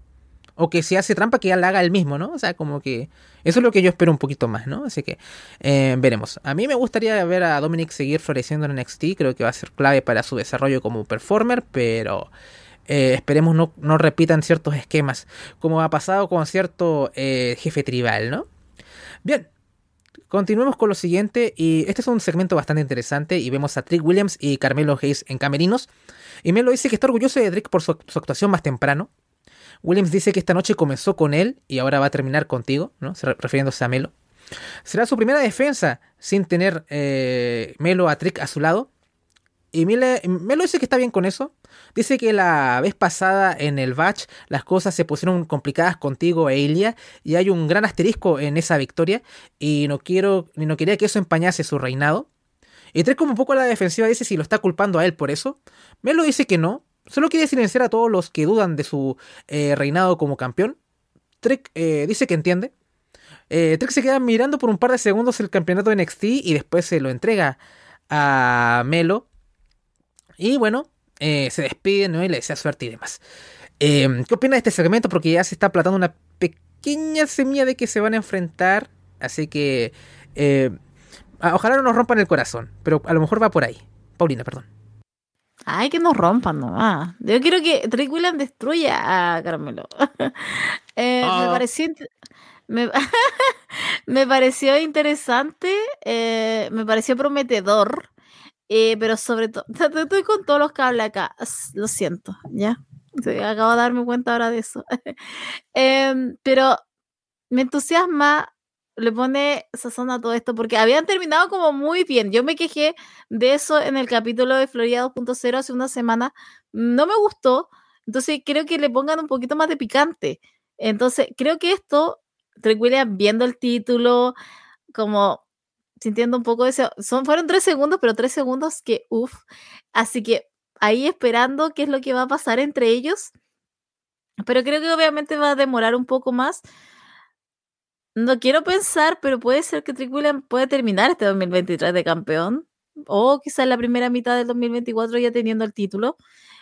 A: o que si hace trampa que ya la haga él mismo, ¿no? O sea, como que eso es lo que yo espero un poquito más, ¿no? Así que eh, veremos. A mí me gustaría ver a Dominic seguir floreciendo en NXT, creo que va a ser clave para su desarrollo como performer, pero eh, esperemos no, no, repitan ciertos esquemas, como ha pasado con cierto eh, jefe tribal, ¿no? Bien. Continuemos con lo siguiente y este es un segmento bastante interesante y vemos a Trick Williams y Carmelo Hayes en camerinos y Melo dice que está orgulloso de Drake por su, actuación más temprano. Williams dice que esta noche comenzó con él y ahora va a terminar contigo, ¿no? refiriéndose a Melo. Será su primera defensa sin tener eh, Melo a Trick a su lado. Y Melo dice que está bien con eso. Dice que la vez pasada en el batch las cosas se pusieron complicadas contigo e Ilya y hay un gran asterisco en esa victoria y no quiero ni no quería que eso empañase su reinado. Y Trek como un poco a la defensiva dice si lo está culpando a él por eso. Melo dice que no. Solo quiere silenciar a todos los que dudan de su eh, reinado como campeón. Trek eh, dice que entiende. Eh, Trek se queda mirando por un par de segundos el campeonato de NXT y después se lo entrega a Melo. Y bueno, se despide y le desea suerte y demás. ¿Qué opina de este segmento? Porque ya se está platando una pequeña semilla de que se van a enfrentar. Así que Ah, ojalá no nos rompan el corazón, pero a lo mejor va por ahí. Paulina, perdón.
B: Ay, que nos rompan nomás. Yo quiero que Drake destruya a Carmelo. Eh, me ah. pareció. Me, pareció interesante, eh, me pareció prometedor, eh, pero sobre todo, estoy con todos los cables acá, lo siento, ¿ya? acabo de darme cuenta ahora de eso. Em, pero me entusiasma le pone sazón a todo esto porque habían terminado como muy bien. Yo me quejé de eso en el capítulo de Florida 2.0 hace una semana. No me gustó. Entonces creo que le pongan un poquito más de picante. Entonces creo que esto, Trek viendo el título, como sintiendo un poco de eso. Son, fueron tres segundos, pero tres segundos que uff. Así que ahí esperando qué es lo que va a pasar entre ellos. Pero creo que obviamente va a demorar un poco más no quiero pensar, pero puede ser que Trick Williams pueda terminar este 2023 de campeón. O quizás la primera mitad del 2024 ya teniendo el título.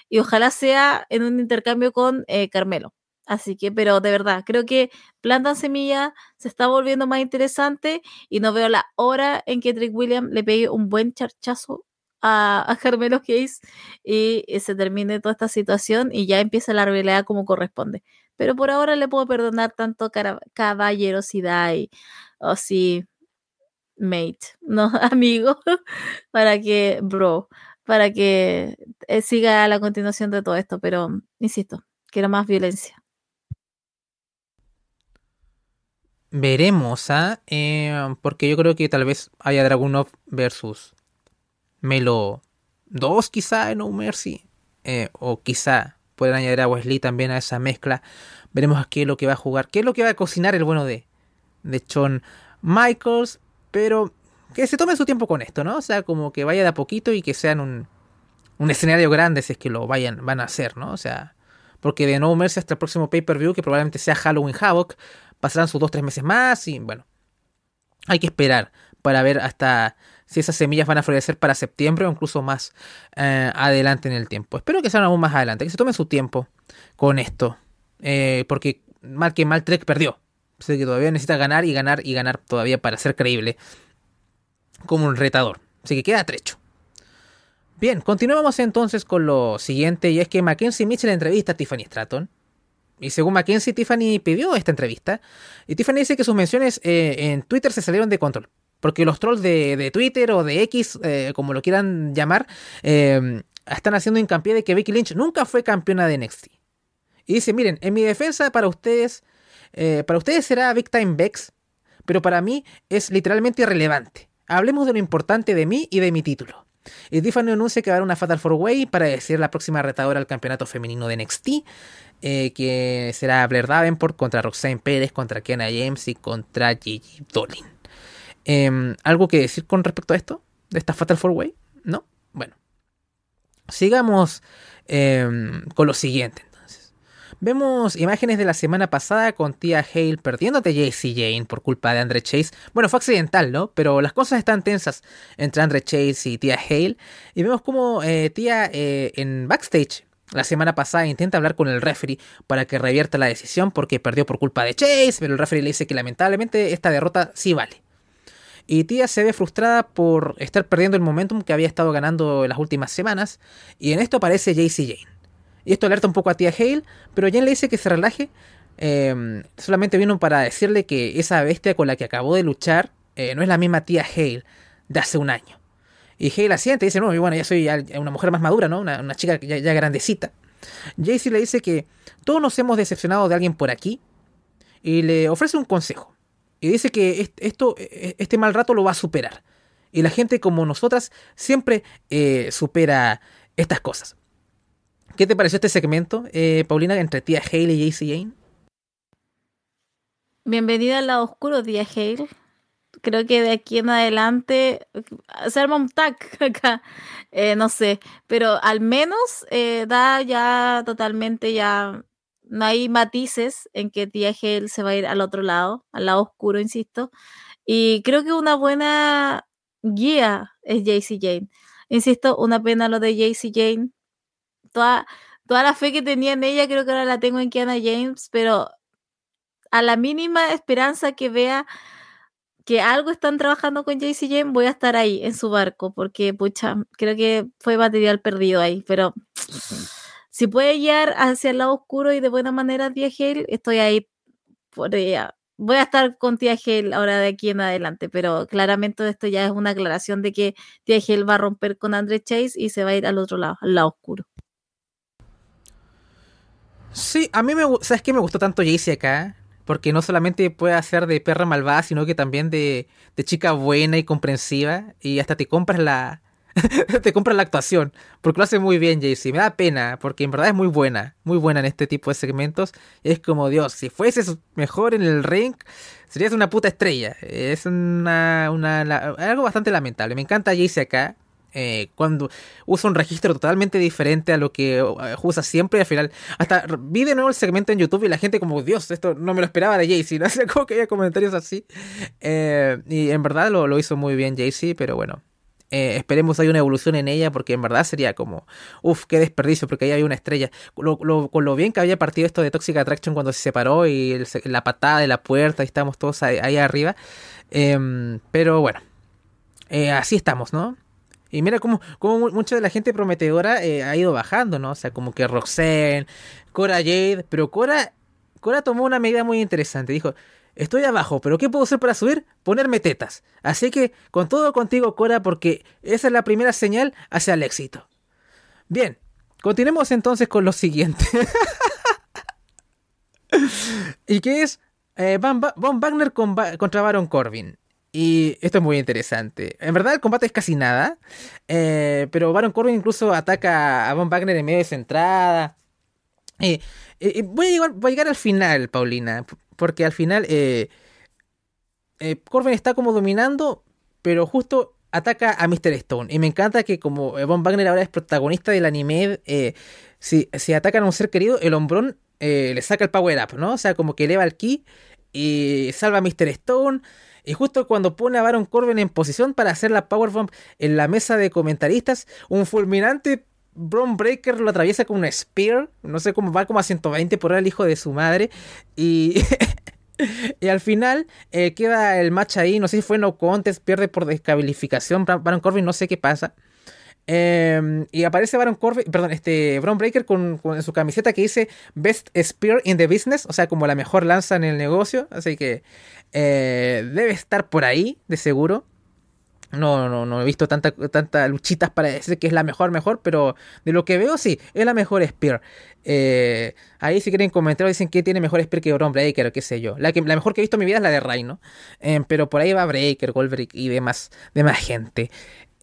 B: Y ojalá sea en un intercambio con eh, Carmelo. Así que, pero de verdad, creo que Plantan Semilla se está volviendo más interesante y no veo la hora en que Trick Williams le pegue un buen charchazo a, Carmelo Hayes y, y, se termine toda esta situación y ya empieza la rivalidad como corresponde. Pero por ahora le puedo perdonar tanto caballerosidad y, o oh, sí, mate, no, amigo, para que, bro, para que eh, siga la continuación de todo esto. Pero, insisto, quiero más violencia.
A: Veremos, ¿ah? Eh, porque yo creo que tal vez haya Dragunov versus Melo 2 quizá en No Mercy. Eh, o quizá pueden añadir a Wesley también a esa mezcla. Veremos qué es lo que va a jugar, qué es lo que va a cocinar el bueno de, de Shawn Michaels. Pero que se tome su tiempo con esto, ¿no? O sea, como que vaya de a poquito y que sean un, un escenario grande si es que lo vayan, van a hacer, ¿no? O sea, porque de No Mercy hasta el próximo pay-per-view, que probablemente sea Halloween Havoc, pasarán sus 2-3 meses más y bueno, hay que esperar para ver hasta si esas semillas van a florecer para septiembre o incluso más eh, adelante en el tiempo. Espero que sean aún más adelante, que se tomen su tiempo con esto, eh, porque mal que mal Trek perdió. Sé que todavía necesita ganar y ganar y ganar todavía para ser creíble como un retador. Así que queda trecho. Bien, continuamos entonces con lo siguiente y es que Mackenzie Mitchell entrevista a Tiffany Stratton. Y según Mackenzie, Tiffany pidió esta entrevista. Y Tiffany dice que sus menciones eh, en Twitter se salieron de control. Porque los trolls de, Twitter o de X, eh, como lo quieran llamar, eh, están haciendo hincapié de que Becky Lynch nunca fue campeona de NXT. Y dice, miren, en mi defensa para ustedes, para ustedes será Big Time Bex, pero para mí es literalmente irrelevante. Hablemos de lo importante de mí y de mi título. Y Tiffany anuncia que va a haber una Fatal 4 Way para decir la próxima retadora al campeonato femenino de NXT, eh, que será Blair Davenport contra Roxanne Pérez, contra Kiana James y contra Gigi Dolin. Em, ¿Algo que decir con respecto a esto? ¿De esta Fatal 4 Way? ¿No? Bueno. Sigamos em, con lo siguiente. Vemos imágenes de la semana pasada con Tia Hale perdiéndote JC Jane por culpa de Andre Chase. Bueno, fue accidental, ¿no? Pero las cosas están tensas entre Andre Chase y Tia Hale. Y vemos como eh, Tia eh, en backstage la semana pasada intenta hablar con el referee para que revierta la decisión porque perdió por culpa de Chase, pero el referee le dice que lamentablemente esta derrota sí vale. Y Tia se ve frustrada por estar perdiendo el momentum que había estado ganando en las últimas semanas. Y en esto aparece JC Jane. Y esto alerta un poco a tía Hale, pero Jen le dice que se relaje. Em, solamente vino para decirle que esa bestia con la que acabó de luchar eh, no es la misma tía Hale de hace un año. Y Hale asiente y dice, no, y bueno, ya soy una mujer más madura, ¿no? Una, chica ya, ya grandecita. Jaycee le dice que todos nos hemos decepcionado de alguien por aquí y le ofrece un consejo. Y dice que esto, e, este mal rato lo va a superar. Y la gente como nosotras siempre eh, supera estas cosas. ¿Qué te pareció este segmento, eh, Paulina, entre tía Hale y JC Jane?
B: Bienvenida al lado oscuro, tía Hale. Creo que de aquí en adelante se arma un tag acá, eh, no sé, pero al menos eh, da ya totalmente ya, no hay matices en que tía Hale se va a ir al otro lado, al lado oscuro, insisto, y creo que una buena guía es JC Jane. Insisto, una pena lo de JC Jane, toda, toda la fe que tenía en ella, creo que ahora la tengo en Kiana James, pero a la mínima esperanza que vea que algo están trabajando con JC James, voy a estar ahí en su barco, porque pucha, creo que fue material perdido ahí, pero si puede guiar hacia el lado oscuro y de buena manera Tia Hale, estoy ahí por ella. Voy a estar con Tia Hale ahora de aquí en adelante, pero claramente esto ya es una aclaración de que Tia Hale va a romper con Andre Chase y se va a ir al otro lado, al lado oscuro.
A: Sí, a mí me, ¿sabes qué me gustó tanto Jaycee acá? Porque no solamente puede hacer de perra malvada, sino que también de, de chica buena y comprensiva. Y hasta te compras la, te compras la actuación. Porque lo hace muy bien Jaycee. Me da pena, porque en verdad es muy buena. Muy buena en este tipo de segmentos. Es como, Dios, si fueses mejor en el ring, serías una puta estrella. Es una, una algo bastante lamentable. Me encanta Jaycee acá. Eh, cuando usa un registro totalmente diferente a lo que eh, usa siempre. Al final, hasta vi de nuevo el segmento en YouTube y la gente, como, Dios, esto no me lo esperaba de Jaycee. No sé cómo que había comentarios así. Eh, y en verdad lo, hizo muy bien Jaycee, pero bueno. Esperemos hay una evolución en ella porque en verdad sería como, uff, qué desperdicio porque ahí había una estrella. con lo bien que había partido esto de Toxic Attraction cuando se separó y la patada de la puerta y estamos todos ahí, arriba. Em, pero bueno, así estamos, ¿no? Y mira cómo, cómo mucha de la gente prometedora eh, ha ido bajando, ¿no? O sea, como que Roxanne, Cora Jade, pero Cora, Cora tomó una medida muy interesante. Dijo, estoy abajo, pero ¿qué puedo hacer para subir? Ponerme tetas. Así que con todo contigo, Cora, porque esa es la primera señal hacia el éxito. Bien, continuemos entonces con lo siguiente. ¿Y qué es? Eh, Von Wagner contra Baron Corbin. Y esto es muy interesante. En verdad el combate es casi nada. Eh, pero Baron Corbin incluso ataca a Von Wagner en medio de su. Eh, eh, voy, a voy, a llegar, al final, Paulina. Porque al final Corbin está como dominando. Pero justo ataca a Mr. Stone. Y me encanta que como Von Wagner ahora es protagonista del anime. si, si atacan a un ser querido, el hombrón le saca el power up, ¿no? O sea, como que eleva el ki y salva a Mr. Stone. Y justo cuando pone a Baron Corbin en posición para hacer la powerbomb en la mesa de comentaristas, un fulminante Bron Breaker lo atraviesa con una spear. No sé cómo va como a 120 por el hijo de su madre. Y. y al final eh, queda el match ahí. No sé si fue no contest, pierde por descalificación. Baron Corbin, no sé qué pasa. Em, y aparece Baron Corbin, perdón, este Bron Breaker con, su camiseta que dice Best Spear in the Business, o sea, como la mejor lanza en el negocio. Así que eh, debe estar por ahí, de seguro. No, no, no he visto tantas tanta luchitas para decir que es la mejor, mejor, pero de lo que veo, sí, es la mejor Spear. Eh, ahí si quieren comentar, dicen que tiene mejor Spear que Bron Breaker, qué sé yo. La, que, la mejor que he visto en mi vida es la de Rhino. Eh, pero por ahí va Breaker, Goldberg y demás, demás gente.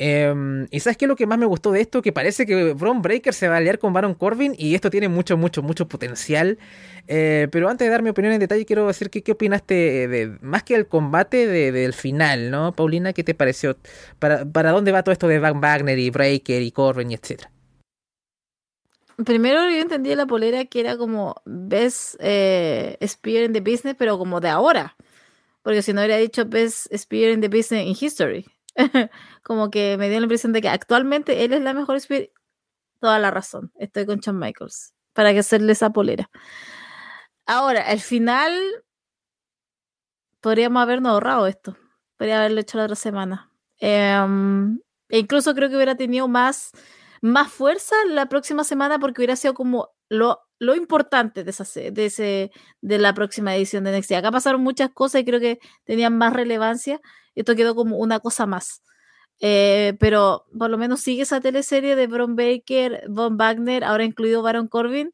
A: Em, y sabes qué es lo que más me gustó de esto, que parece que Bron Breaker se va a aliar con Baron Corbin y esto tiene mucho, mucho, mucho potencial. Eh, pero antes de dar mi opinión en detalle, quiero decir que qué opinaste de, más que el combate del final, ¿no? Paulina, ¿qué te pareció? ¿Para, ¿Para dónde va todo esto de Van Wagner y Breaker y Corbin y etcétera?
B: Primero yo entendí la polera que era como Best eh, Spear in the Business, pero como de ahora. Porque si no hubiera dicho Best Spear in the Business in History. como que me dio la impresión de que actualmente él es la mejor Spirit. Toda la razón. Estoy con Shawn Michaels. Para que hacerle esa polera. Ahora, al final. Podríamos habernos ahorrado esto. Podría haberlo hecho la otra semana. Em, e incluso creo que hubiera tenido más, más fuerza la próxima semana porque hubiera sido como lo, lo importante de, esa, de, ese, de la próxima edición de NXT. Acá pasaron muchas cosas y creo que tenían más relevancia. Esto quedó como una cosa más. Eh, pero por lo menos sigue esa teleserie de Bron Baker, Von Wagner, ahora incluido Baron Corbin.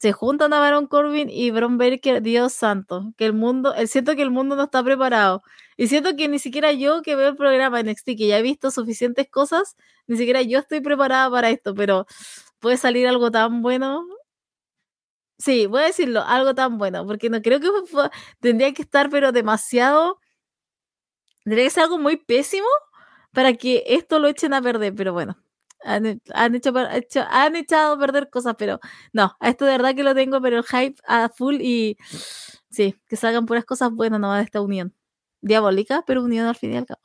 B: Se juntan a Baron Corbin y Bron Baker, Dios santo, que el mundo, siento que el mundo no está preparado. Y siento que ni siquiera yo que veo el programa NXT, que ya he visto suficientes cosas, ni siquiera yo estoy preparada para esto, pero puede salir algo tan bueno. Sí, voy a decirlo, algo tan bueno, porque no creo que tendría que estar, pero demasiado Tendría que ser algo muy pésimo para que esto lo echen a perder, pero bueno. Han, hecho, han echado a perder cosas, pero no, esto de verdad que lo tengo, pero el hype a full y sí, que salgan puras cosas buenas nomás de esta unión. Diabólica, pero unión al fin y al cabo.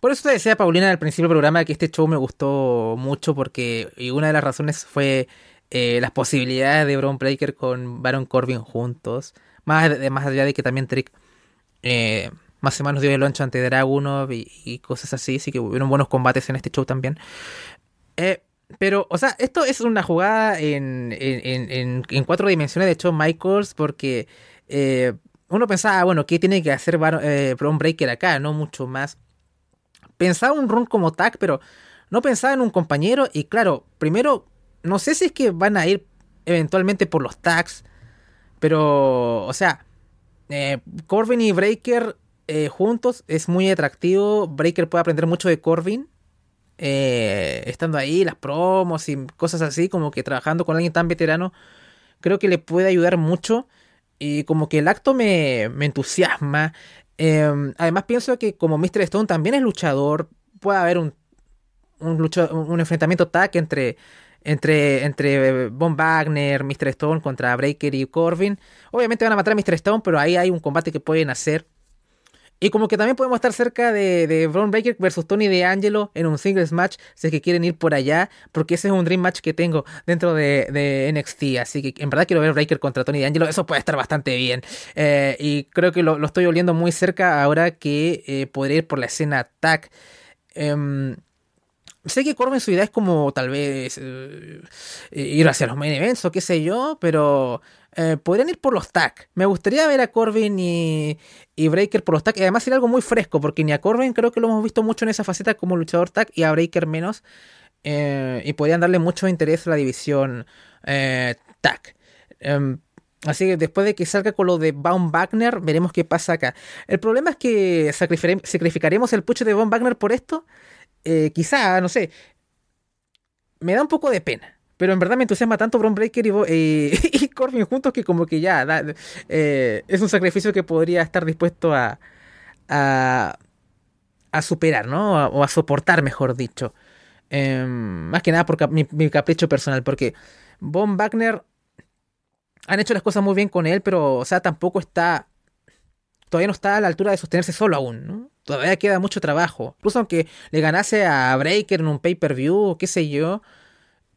A: Por eso te decía Paulina al principio del programa que este show me gustó mucho porque y una de las razones fue eh, las posibilidades de Braun Breaker con Baron Corbin juntos. Más, más allá de que también Trick eh, más o menos dio el loncho ante Dragunov y, cosas así, así que hubieron buenos combates en este show también. Eh, pero, o sea, esto es una jugada en, en, en, cuatro dimensiones de hecho Michaels porque eh, uno pensaba, bueno, ¿qué tiene que hacer eh, Braun Breaker acá? No mucho más. Pensaba un run como tag, pero no pensaba en un compañero y claro, primero, no sé si es que van a ir eventualmente por los tags pero, o sea, Corbin y Breaker eh, juntos es muy atractivo. Breaker puede aprender mucho de Corbin. Eh, estando ahí, las promos y cosas así, como que trabajando con alguien tan veterano, creo que le puede ayudar mucho. Y como que el acto me, entusiasma. Em, además pienso que como Mr. Stone también es luchador, puede haber un, un, un enfrentamiento tag entre entre, entre Von Wagner, Mr. Stone contra Breaker y Corbin. Obviamente van a matar a Mr. Stone, pero ahí hay un combate que pueden hacer. Y como que también podemos estar cerca de, de Braun Breaker versus Tony de Angelo en un singles match, si es que quieren ir por allá, porque ese es un dream match que tengo dentro de, de NXT. Así que en verdad quiero ver Breaker contra Tony de Angelo, eso puede estar bastante bien. Eh, y creo que lo, estoy oliendo muy cerca ahora que eh, podré ir por la escena tag. Em, sé que Corbin su idea es como tal vez eh, ir hacia los main events o qué sé yo, pero eh, podrían ir por los tag. Me gustaría ver a Corbin y, Breaker por los tag. Y además sería algo muy fresco, porque ni a Corbin creo que lo hemos visto mucho en esa faceta como luchador tag y a Breaker menos. Eh, y podrían darle mucho interés a la división tag. Em, Así que después de que salga con lo de Baum Wagner, veremos qué pasa acá. El problema es que sacrificaremos el pucho de Baum Wagner por esto. Eh, quizá, no sé. Me da un poco de pena. Pero en verdad me entusiasma tanto Bron Breaker y, y, Corbin juntos que como que ya eh, es un sacrificio que podría estar dispuesto a, a, a superar, ¿no? O a soportar, mejor dicho. Em, más que nada por mi, capricho personal, porque Von Wagner han hecho las cosas muy bien con él, pero, o sea, tampoco está. Todavía no está a la altura de sostenerse solo aún, ¿no? Todavía queda mucho trabajo. Incluso aunque le ganase a Breaker en un pay-per-view qué sé yo.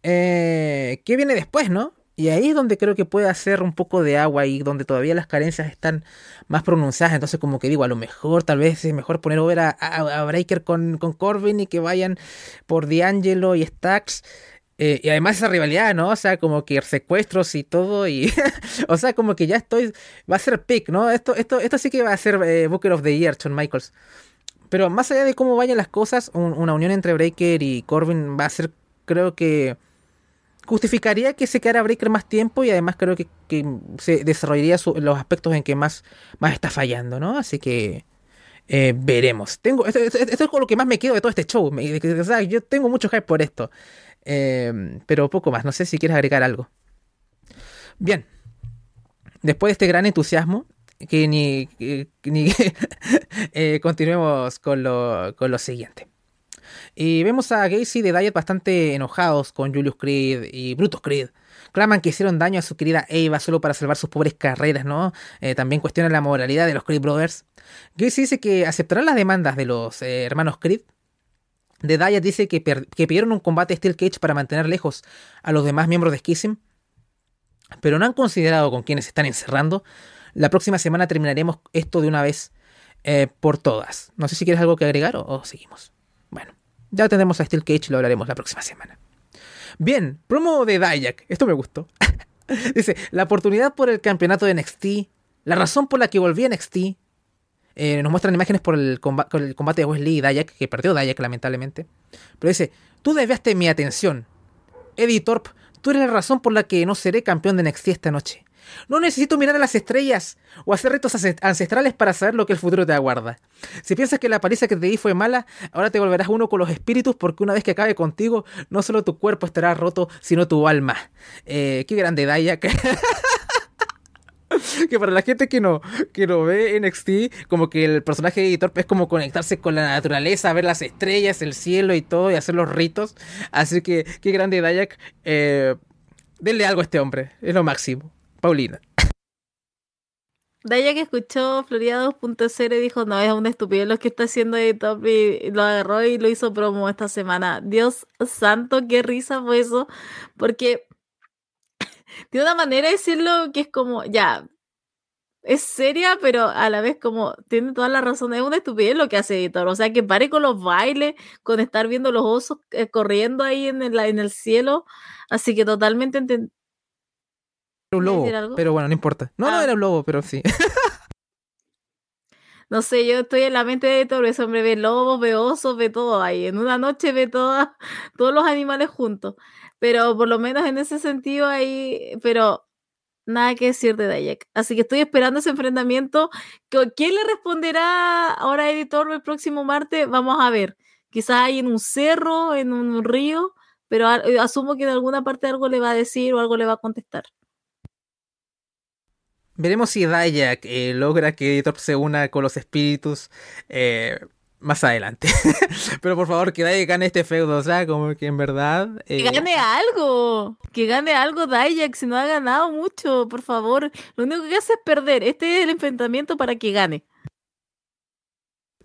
A: Eh, ¿Qué viene después, no? Y ahí es donde creo que puede hacer un poco de agua y donde todavía las carencias están más pronunciadas. Entonces, como que digo, a lo mejor, tal vez es mejor poner over a, Breaker con, con, Corbin y que vayan por D'Angelo y Stacks. Eh, y además esa rivalidad, ¿no? O sea, como que secuestros y todo. Y. o sea, como que ya estoy. Va a ser pick, ¿no? Esto, esto, esto sí que va a ser eh, Booker of the Year, Shawn Michaels. Pero más allá de cómo vayan las cosas, una unión entre Breaker y Corbin va a ser, creo que justificaría que se quedara Breaker más tiempo y además creo que, se desarrollaría los aspectos en que más, más está fallando, ¿no? Así que eh, veremos. Tengo, esto, es con lo que más me quedo de todo este show. yo tengo mucho hype por esto. Eh, pero poco más. No sé si quieres agregar algo. Bien. Después de este gran entusiasmo, que ni, ni eh, continuemos con lo, con lo siguiente. Y vemos a Gacy de Diet bastante enojados con Julius Creed y Brutus Creed. Claman que hicieron daño a su querida Eva solo para salvar sus pobres carreras, ¿no? Eh, también cuestionan la moralidad de los Creed Brothers. Gacy dice que aceptarán las demandas de los eh, hermanos Creed. De Diet dice que, que pidieron un combate Steel Cage para mantener lejos a los demás miembros de Schism. Pero no han considerado con quienes están encerrando. La próxima semana terminaremos esto de una vez eh, por todas. No sé si quieres algo que agregar o seguimos. Ya tenemos a Steel Cage, lo hablaremos la próxima semana. Bien, promo de Dayak. Esto me gustó. Dice, la oportunidad por el campeonato de NXT, la razón por la que volví a NXT. Eh, nos muestran imágenes por el, combate de Wesley y Dayak, que perdió Dayak lamentablemente. Pero dice, tú desviaste mi atención. Eddie Thorpe, tú eres la razón por la que no seré campeón de NXT esta noche. No necesito mirar a las estrellas o hacer retos ancestrales para saber lo que el futuro te aguarda. Si piensas que la paliza que te di fue mala, ahora te volverás uno con los espíritus porque una vez que acabe contigo, no solo tu cuerpo estará roto, sino tu alma. Eh, qué grande Daya. que para la gente que no, que no ve NXT, como que el personaje de editor es como conectarse con la naturaleza, ver las estrellas, el cielo y todo, y hacer los ritos. Así que, qué grande Dayak. Eh, denle algo a este hombre, es lo máximo. Paulina.
B: Daya que escuchó Florida 2.0 y dijo, no, es un estúpido lo que está haciendo de y lo agarró y lo hizo promo esta semana. Dios santo, qué risa fue eso. Porque de una manera de decirlo que es como, ya, es seria, pero a la vez como tiene toda la razón. Es una estupidez lo que hace Editor. O sea, que pare con los bailes, con estar viendo los osos eh, corriendo ahí en el, en el cielo. Así que totalmente
A: un lobo, pero bueno, no importa. No, no ah. era un lobo, pero sí.
B: no sé, yo estoy en la mente de todo ese hombre ve lobos, ve osos, ve todo ahí. En una noche ve todos los animales juntos. Pero por lo menos en ese sentido ahí, pero nada que decir de Dayak. Así que estoy esperando ese enfrentamiento. ¿Quién le responderá ahora a Editor el próximo martes? Vamos a ver. Quizás hay en un cerro, en un río, pero asumo que en alguna parte algo le va a decir o algo le va a contestar.
A: Veremos si Dayak eh, logra que Editor se una con los espíritus eh, más adelante. Pero por favor, que Dayak gane este feudo, o sea, como que en verdad...
B: Que eh, gane algo, que gane algo Dayak, si no ha ganado mucho, por favor. Lo único que hace es perder. Este es el enfrentamiento para que gane.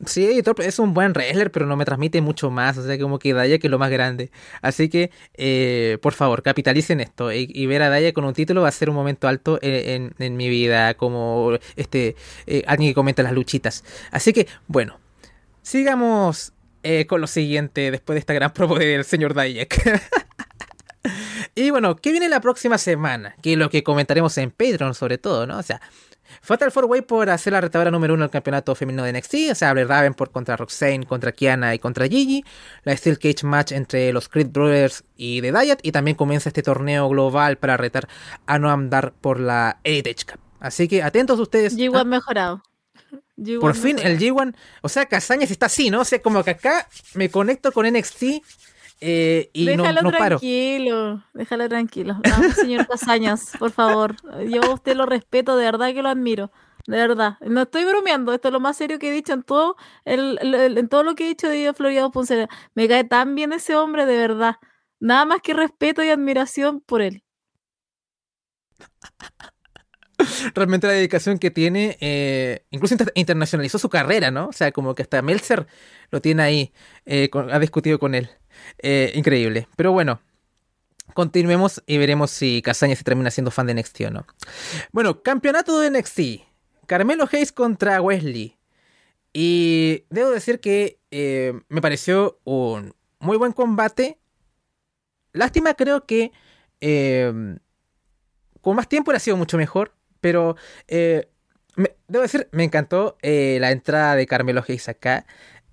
A: Sí, es un buen wrestler, pero no me transmite mucho más. O sea, como que Daya que es lo más grande. Así que, eh, por favor, capitalicen esto. Y, ver a Daya con un título va a ser un momento alto en, mi vida. Como este eh, alguien que comenta las luchitas. Así que, bueno, sigamos eh, con lo siguiente después de esta gran promo del señor Dayek. y bueno, ¿qué viene la próxima semana? Que lo que comentaremos en Patreon, sobre todo, ¿no? O sea, Fatal Four Way por hacer la retadora número uno del campeonato femenino de NXT, o sea, Raven por contra Roxane, contra Kiana y contra Gigi, la Steel Cage match entre los Creed Brothers y The Diet, y también comienza este torneo global para retar a Noam Dar por la Heritage Cup. Así que atentos ustedes.
B: G1 mejorado.
A: por fin el G1, o sea, Casañas está así, ¿no? O sea, como que acá me conecto con NXT eh, y
B: déjalo
A: no, no
B: tranquilo, déjalo tranquilo. Señor Casañas, por favor. Yo a usted lo respeto, de verdad que lo admiro. De verdad. No estoy bromeando, esto es lo más serio que he dicho en todo, el, el- en todo lo que he dicho de Florida 2.0. Me cae tan bien ese hombre, de verdad. Nada más que respeto y admiración por él.
A: realmente la dedicación que tiene, eh, incluso inter- internacionalizó su carrera, ¿no? O sea, como que hasta Meltzer lo tiene ahí, eh, con- ha discutido con él. Eh, increíble. Pero bueno, continuemos y veremos si Casaña se termina siendo fan de NXT o no. Bueno, campeonato de NXT. Carmelo Hayes contra Wesley. Y debo decir que eh, me pareció un muy buen combate. Lástima, creo que eh, con más tiempo hubiera sido mucho mejor. Pero me- debo decir, me encantó la entrada de Carmelo Hayes acá.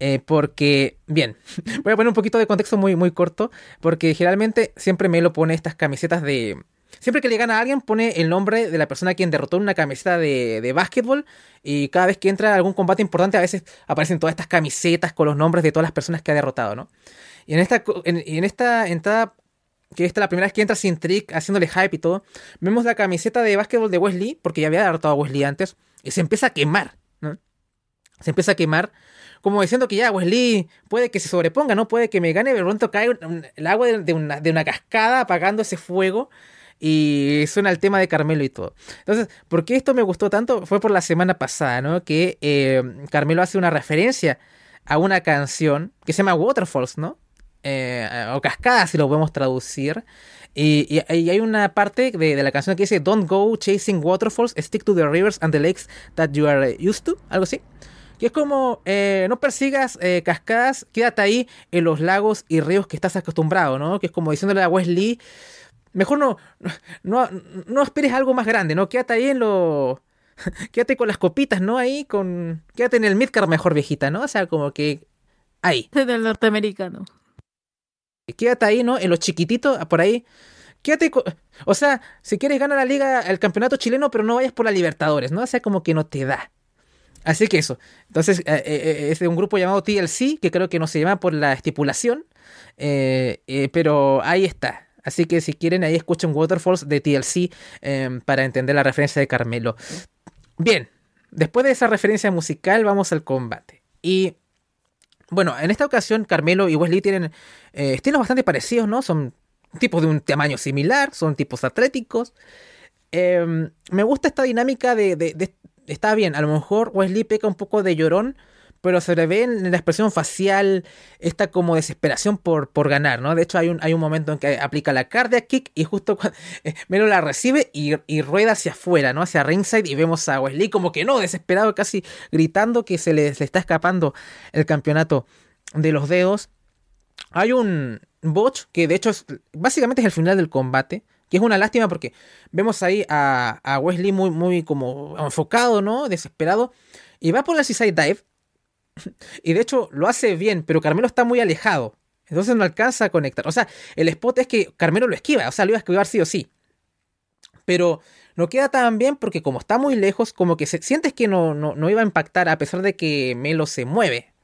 A: Eh, porque, bien, voy a poner un poquito de contexto muy, muy corto. Porque generalmente siempre me lo pone estas camisetas de. Siempre que le gana a alguien, pone el nombre de la persona a quien derrotó una camiseta de, de básquetbol. Y cada vez que entra a algún combate importante, a veces aparecen todas estas camisetas con los nombres de todas las personas que ha derrotado, ¿no? Y en esta, en esta entrada, que esta es la primera vez que entra sin trick, haciéndole hype y todo, vemos la camiseta de básquetbol de Wesley, porque ya había derrotado a Wesley antes, y se empieza a quemar, ¿no? Se empieza a quemar, como diciendo que ya Wesley puede que se sobreponga, ¿no? Puede que me gane, de pronto cae un- el agua de, una, de una cascada apagando ese fuego. Y suena el tema de Carmelo y todo. Entonces, ¿por qué esto me gustó tanto? Fue por la semana pasada, ¿no? Que eh, Carmelo hace una referencia a una canción que se llama Waterfalls, ¿no? Eh, o Cascada, si lo podemos traducir. Y, y- y hay una parte de, de la canción que dice Don't go chasing waterfalls, stick to the rivers and the lakes that you are used to, algo así. Que es como, eh, no persigas eh, cascadas, quédate ahí en los lagos y ríos que estás acostumbrado, ¿no? Que es como diciéndole a Wesley, mejor no, no, no esperes algo más grande, ¿no? Quédate ahí en lo... Quédate con las copitas, ¿no? Ahí con... Quédate en el midcard mejor, viejita, ¿no? O sea, como que... Ahí.
B: Del norteamericano.
A: Quédate ahí, ¿no? En los chiquititos, por ahí. Quédate, co- o sea, si quieres ganar la liga, el campeonato chileno, pero no vayas por la Libertadores, ¿no? O sea, como que no te da. Así que eso. Entonces, eh, eh, eh, es de un grupo llamado TLC, que creo que no se llama por la estipulación, pero ahí está. Así que si quieren, ahí escuchen Waterfalls de TLC eh, para entender la referencia de Carmelo. Bien, después de esa referencia musical, vamos al combate. Y bueno, en esta ocasión, Carmelo y Wesley tienen estilos bastante parecidos, ¿no? Son tipos de un tamaño similar, son tipos atléticos. Eh, me gusta esta dinámica de- de- Está bien, a lo mejor Wesley peca un poco de llorón, pero se le ve en la expresión facial esta como desesperación por, por ganar, ¿no? De hecho, hay un, hay un momento en que aplica la cardiac kick y justo cuando eh, Melo la recibe y, y rueda hacia afuera, ¿no? Hacia ringside y vemos a Wesley como que no, desesperado, casi gritando que se le, le está escapando el campeonato de los dedos. Hay un botch que de hecho es, básicamente es el final del combate. Que es una lástima porque vemos ahí a, Wesley muy, muy como enfocado, ¿no? Desesperado. Y va por el Seaside Dive. Y de hecho lo hace bien, pero Carmelo está muy alejado. Entonces no alcanza a conectar. O sea, el spot es que Carmelo lo esquiva. O sea, lo iba a esquivar sí o sí. Pero no queda tan bien porque como está muy lejos, como que se, sientes que no, no, no iba a impactar a pesar de que Melo se mueve.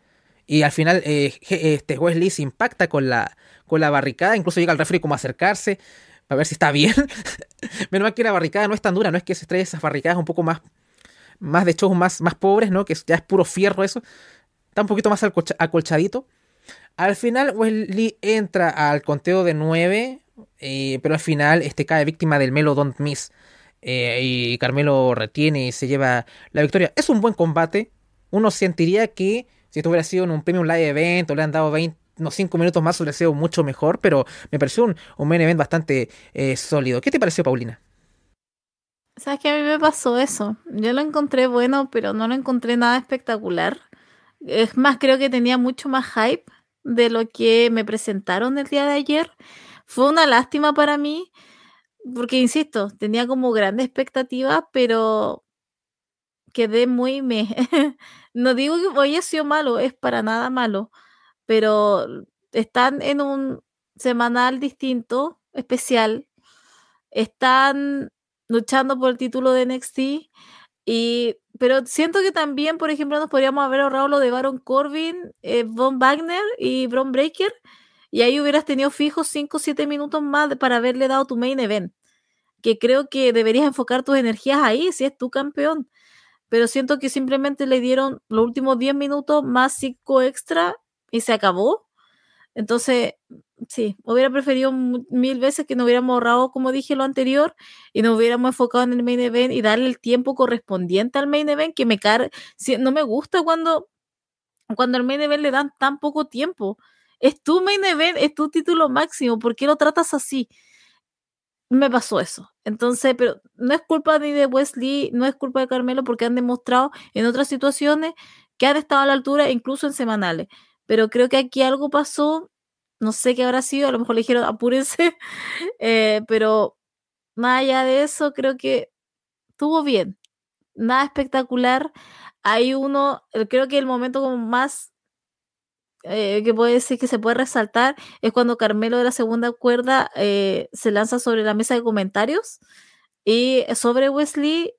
A: Y al final eh, este Wesley se impacta con la, con la barricada. Incluso llega al referee como a acercarse para ver si está bien. Menos mal que la barricada no es tan dura. No es que se trae esas barricadas un poco más, más de shows más, más pobres, ¿no? Que ya es puro fierro eso. Está un poquito más acolcha- acolchadito. Al final Wesley entra al conteo de 9, pero al final este, cae víctima del Melo Don't Miss. eh, y Carmelo retiene y se lleva la victoria. Es un buen combate. Uno sentiría que si esto hubiera sido en un Premium Live Event o le han dado 20, unos 5 minutos más, hubiera sido mucho mejor. Pero me pareció un, un main event bastante eh, sólido. ¿Qué te pareció, Paulina?
B: ¿Sabes que a mí me pasó eso? Yo lo encontré bueno, pero no lo encontré nada espectacular. Es más, creo que tenía mucho más hype de lo que me presentaron el día de ayer. Fue una lástima para mí, porque insisto, tenía como grande expectativa, pero quedé muy me. no digo que haya sido malo, es para nada malo, pero están en un semanal distinto, especial. Están luchando por el título de NXT. Y, pero siento que también, por ejemplo, nos podríamos haber ahorrado lo de Baron Corbin, eh, Von Wagner y Bron Breaker. Y ahí hubieras tenido fijos 5 o 7 minutos más para haberle dado tu main event. Que creo que deberías enfocar tus energías ahí, si es tu campeón. Pero siento que simplemente le dieron los últimos 10 minutos más 5 extra y se acabó. Entonces, sí, hubiera preferido mil veces que nos hubiéramos ahorrado, como dije lo anterior, y nos hubiéramos enfocado en el main event y darle el tiempo correspondiente al main event, que me car no me gusta cuando, cuando al main event le dan tan poco tiempo. Es tu main event, es tu título máximo, ¿por qué lo tratas así? Me pasó eso. Entonces, pero no es culpa ni de Wesley, no es culpa de Carmelo, porque han demostrado en otras situaciones que han estado a la altura, incluso en semanales. Pero creo que aquí algo pasó no sé qué habrá sido, a lo mejor le dijeron apúrense, eh, pero más allá de eso, creo que estuvo bien. Nada espectacular. Hay uno, eh, creo que el momento como más eh, que puede decir que se puede resaltar es cuando Carmelo de la segunda cuerda se lanza sobre la mesa de comentarios y sobre Wesley,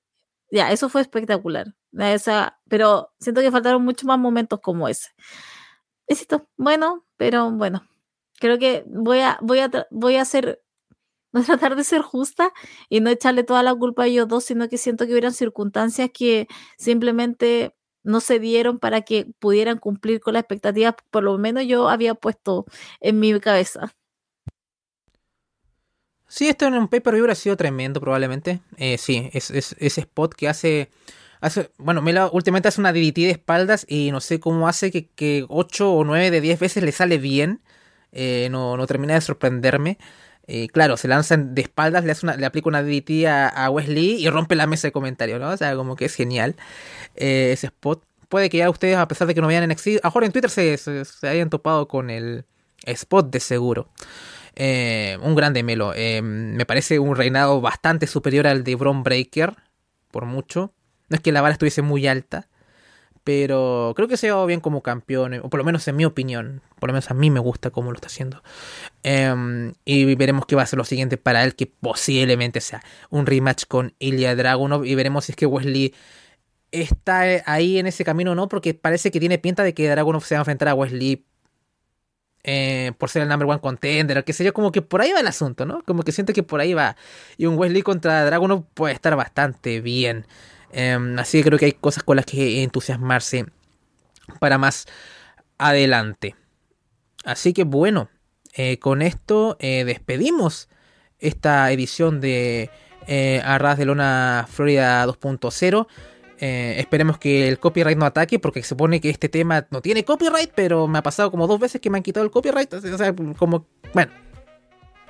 B: ya, eso fue espectacular. Esa, pero siento que faltaron muchos más momentos como ese. Besito, bueno, pero bueno, creo que voy a, voy a, voy a hacer, voy a tratar de ser justa y no echarle toda la culpa a ellos dos, sino que siento que hubieran circunstancias que simplemente no se dieron para que pudieran cumplir con las expectativas, por lo menos yo había puesto en mi cabeza.
A: Sí, esto en un pay-per-view hubiera sido tremendo, probablemente. Eh, sí, es, ese spot que hace. Bueno, Mela últimamente hace una DDT de espaldas y no sé cómo hace que, que 8 o 9 de 10 veces le sale bien. Eh, no, no, termina de sorprenderme. Eh, claro, se lanzan de espaldas, le, hace una, le aplica una DDT a, Wesley y rompe la mesa de comentarios, ¿no? O sea, como que es genial eh, ese spot. Puede que ya ustedes, a pesar de que no vean en NXT, ahora en Twitter se, hayan topado con el spot de seguro. un grande Melo. me parece un reinado bastante superior al de Bron Breaker, por mucho. No es que la vara estuviese muy alta, pero creo que se va bien como campeón, o por lo menos en mi opinión. Por lo menos a mí me gusta cómo lo está haciendo. Em, y veremos qué va a ser lo siguiente para él, que posiblemente sea un rematch con Ilya Dragunov. Y veremos si es que Wesley está ahí en ese camino o no, porque parece que tiene pinta de que Dragunov se va a enfrentar a Wesley eh, por ser el number one contender, que sé yo, como que por ahí va el asunto, ¿no? Como que siento que por ahí va. Y un Wesley contra Dragunov puede estar bastante bien. Em, así que creo que hay cosas con las que entusiasmarse para más adelante. Así que bueno, eh, con esto eh, despedimos esta edición de eh, Arras de Lona Florida 2.0. esperemos que el copyright no ataque porque se supone que este tema no tiene copyright, pero me ha pasado como dos veces que me han quitado el copyright. O sea, como, bueno,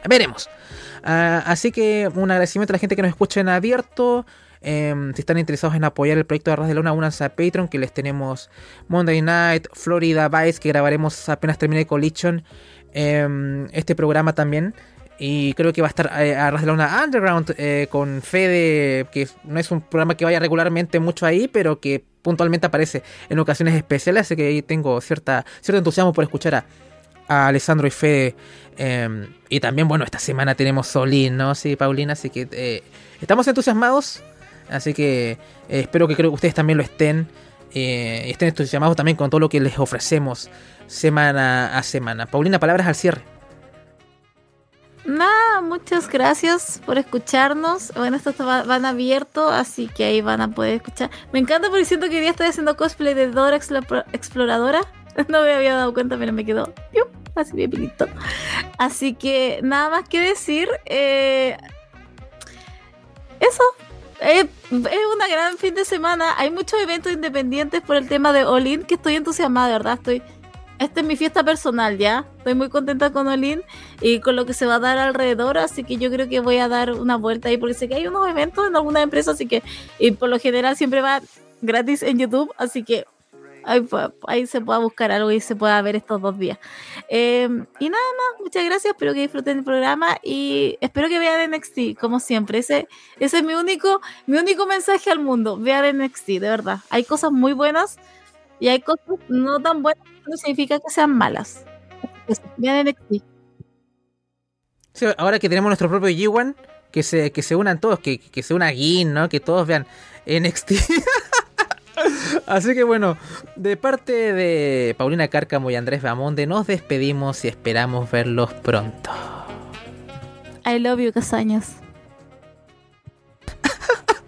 A: veremos. Ah, así que un agradecimiento a la gente que nos escucha en abierto. Em, si están interesados en apoyar el proyecto de Arras de Lona, únanse a Patreon, que les tenemos Monday Night, Florida Vice, que grabaremos apenas termine Collision. Em, este programa también. Y creo que va a estar eh, Arras de Lona Underground eh, con Fede, que no es un programa que vaya regularmente mucho ahí, pero que puntualmente aparece en ocasiones especiales. Así que ahí tengo cierta, cierto entusiasmo por escuchar a, Alessandro y Fede. Em, y también, bueno, esta semana tenemos Solín, ¿no? Sí, Paulina, así que eh, estamos entusiasmados. Así que eh, espero que creo que ustedes también lo estén. Eh, estén entusiasmados también con todo lo que les ofrecemos semana a semana. Paulina, palabras al cierre.
B: Nada, muchas gracias por escucharnos. Bueno, esto van abierto, así que ahí van a poder escuchar. Me encanta porque siento que hoy día estoy haciendo cosplay de Dora Exploradora. No me había dado cuenta, pero me quedó así bien Así que nada más que decir. Eh, eso, es, una gran fin de semana. Hay muchos eventos independientes por el tema de Olin que estoy entusiasmada, de verdad. Estoy. Esta es mi fiesta personal, ¿ya? Estoy muy contenta con Olin y con lo que se va a dar alrededor, así que yo creo que voy a dar una vuelta ahí porque sé que hay unos eventos en alguna empresa, así que, y por lo general siempre va gratis en YouTube, así que ahí, se pueda buscar algo y se pueda ver estos dos días. Em, y nada más, muchas gracias, espero que disfruten el programa y espero que vean NXT, como siempre. Ese, ese es mi único, mi único mensaje al mundo, vean NXT, de verdad. Hay cosas muy buenas y hay cosas no tan buenas, no significa que sean malas. Vean NXT.
A: ahora que tenemos nuestro propio G1, que se, que se unan todos, que, que se una Gin, ¿no? Que todos vean NXT. Así que bueno, de parte de Paulina Cárcamo y Andrés Bamonde, nos despedimos y esperamos verlos pronto.
B: I love you, Casañas.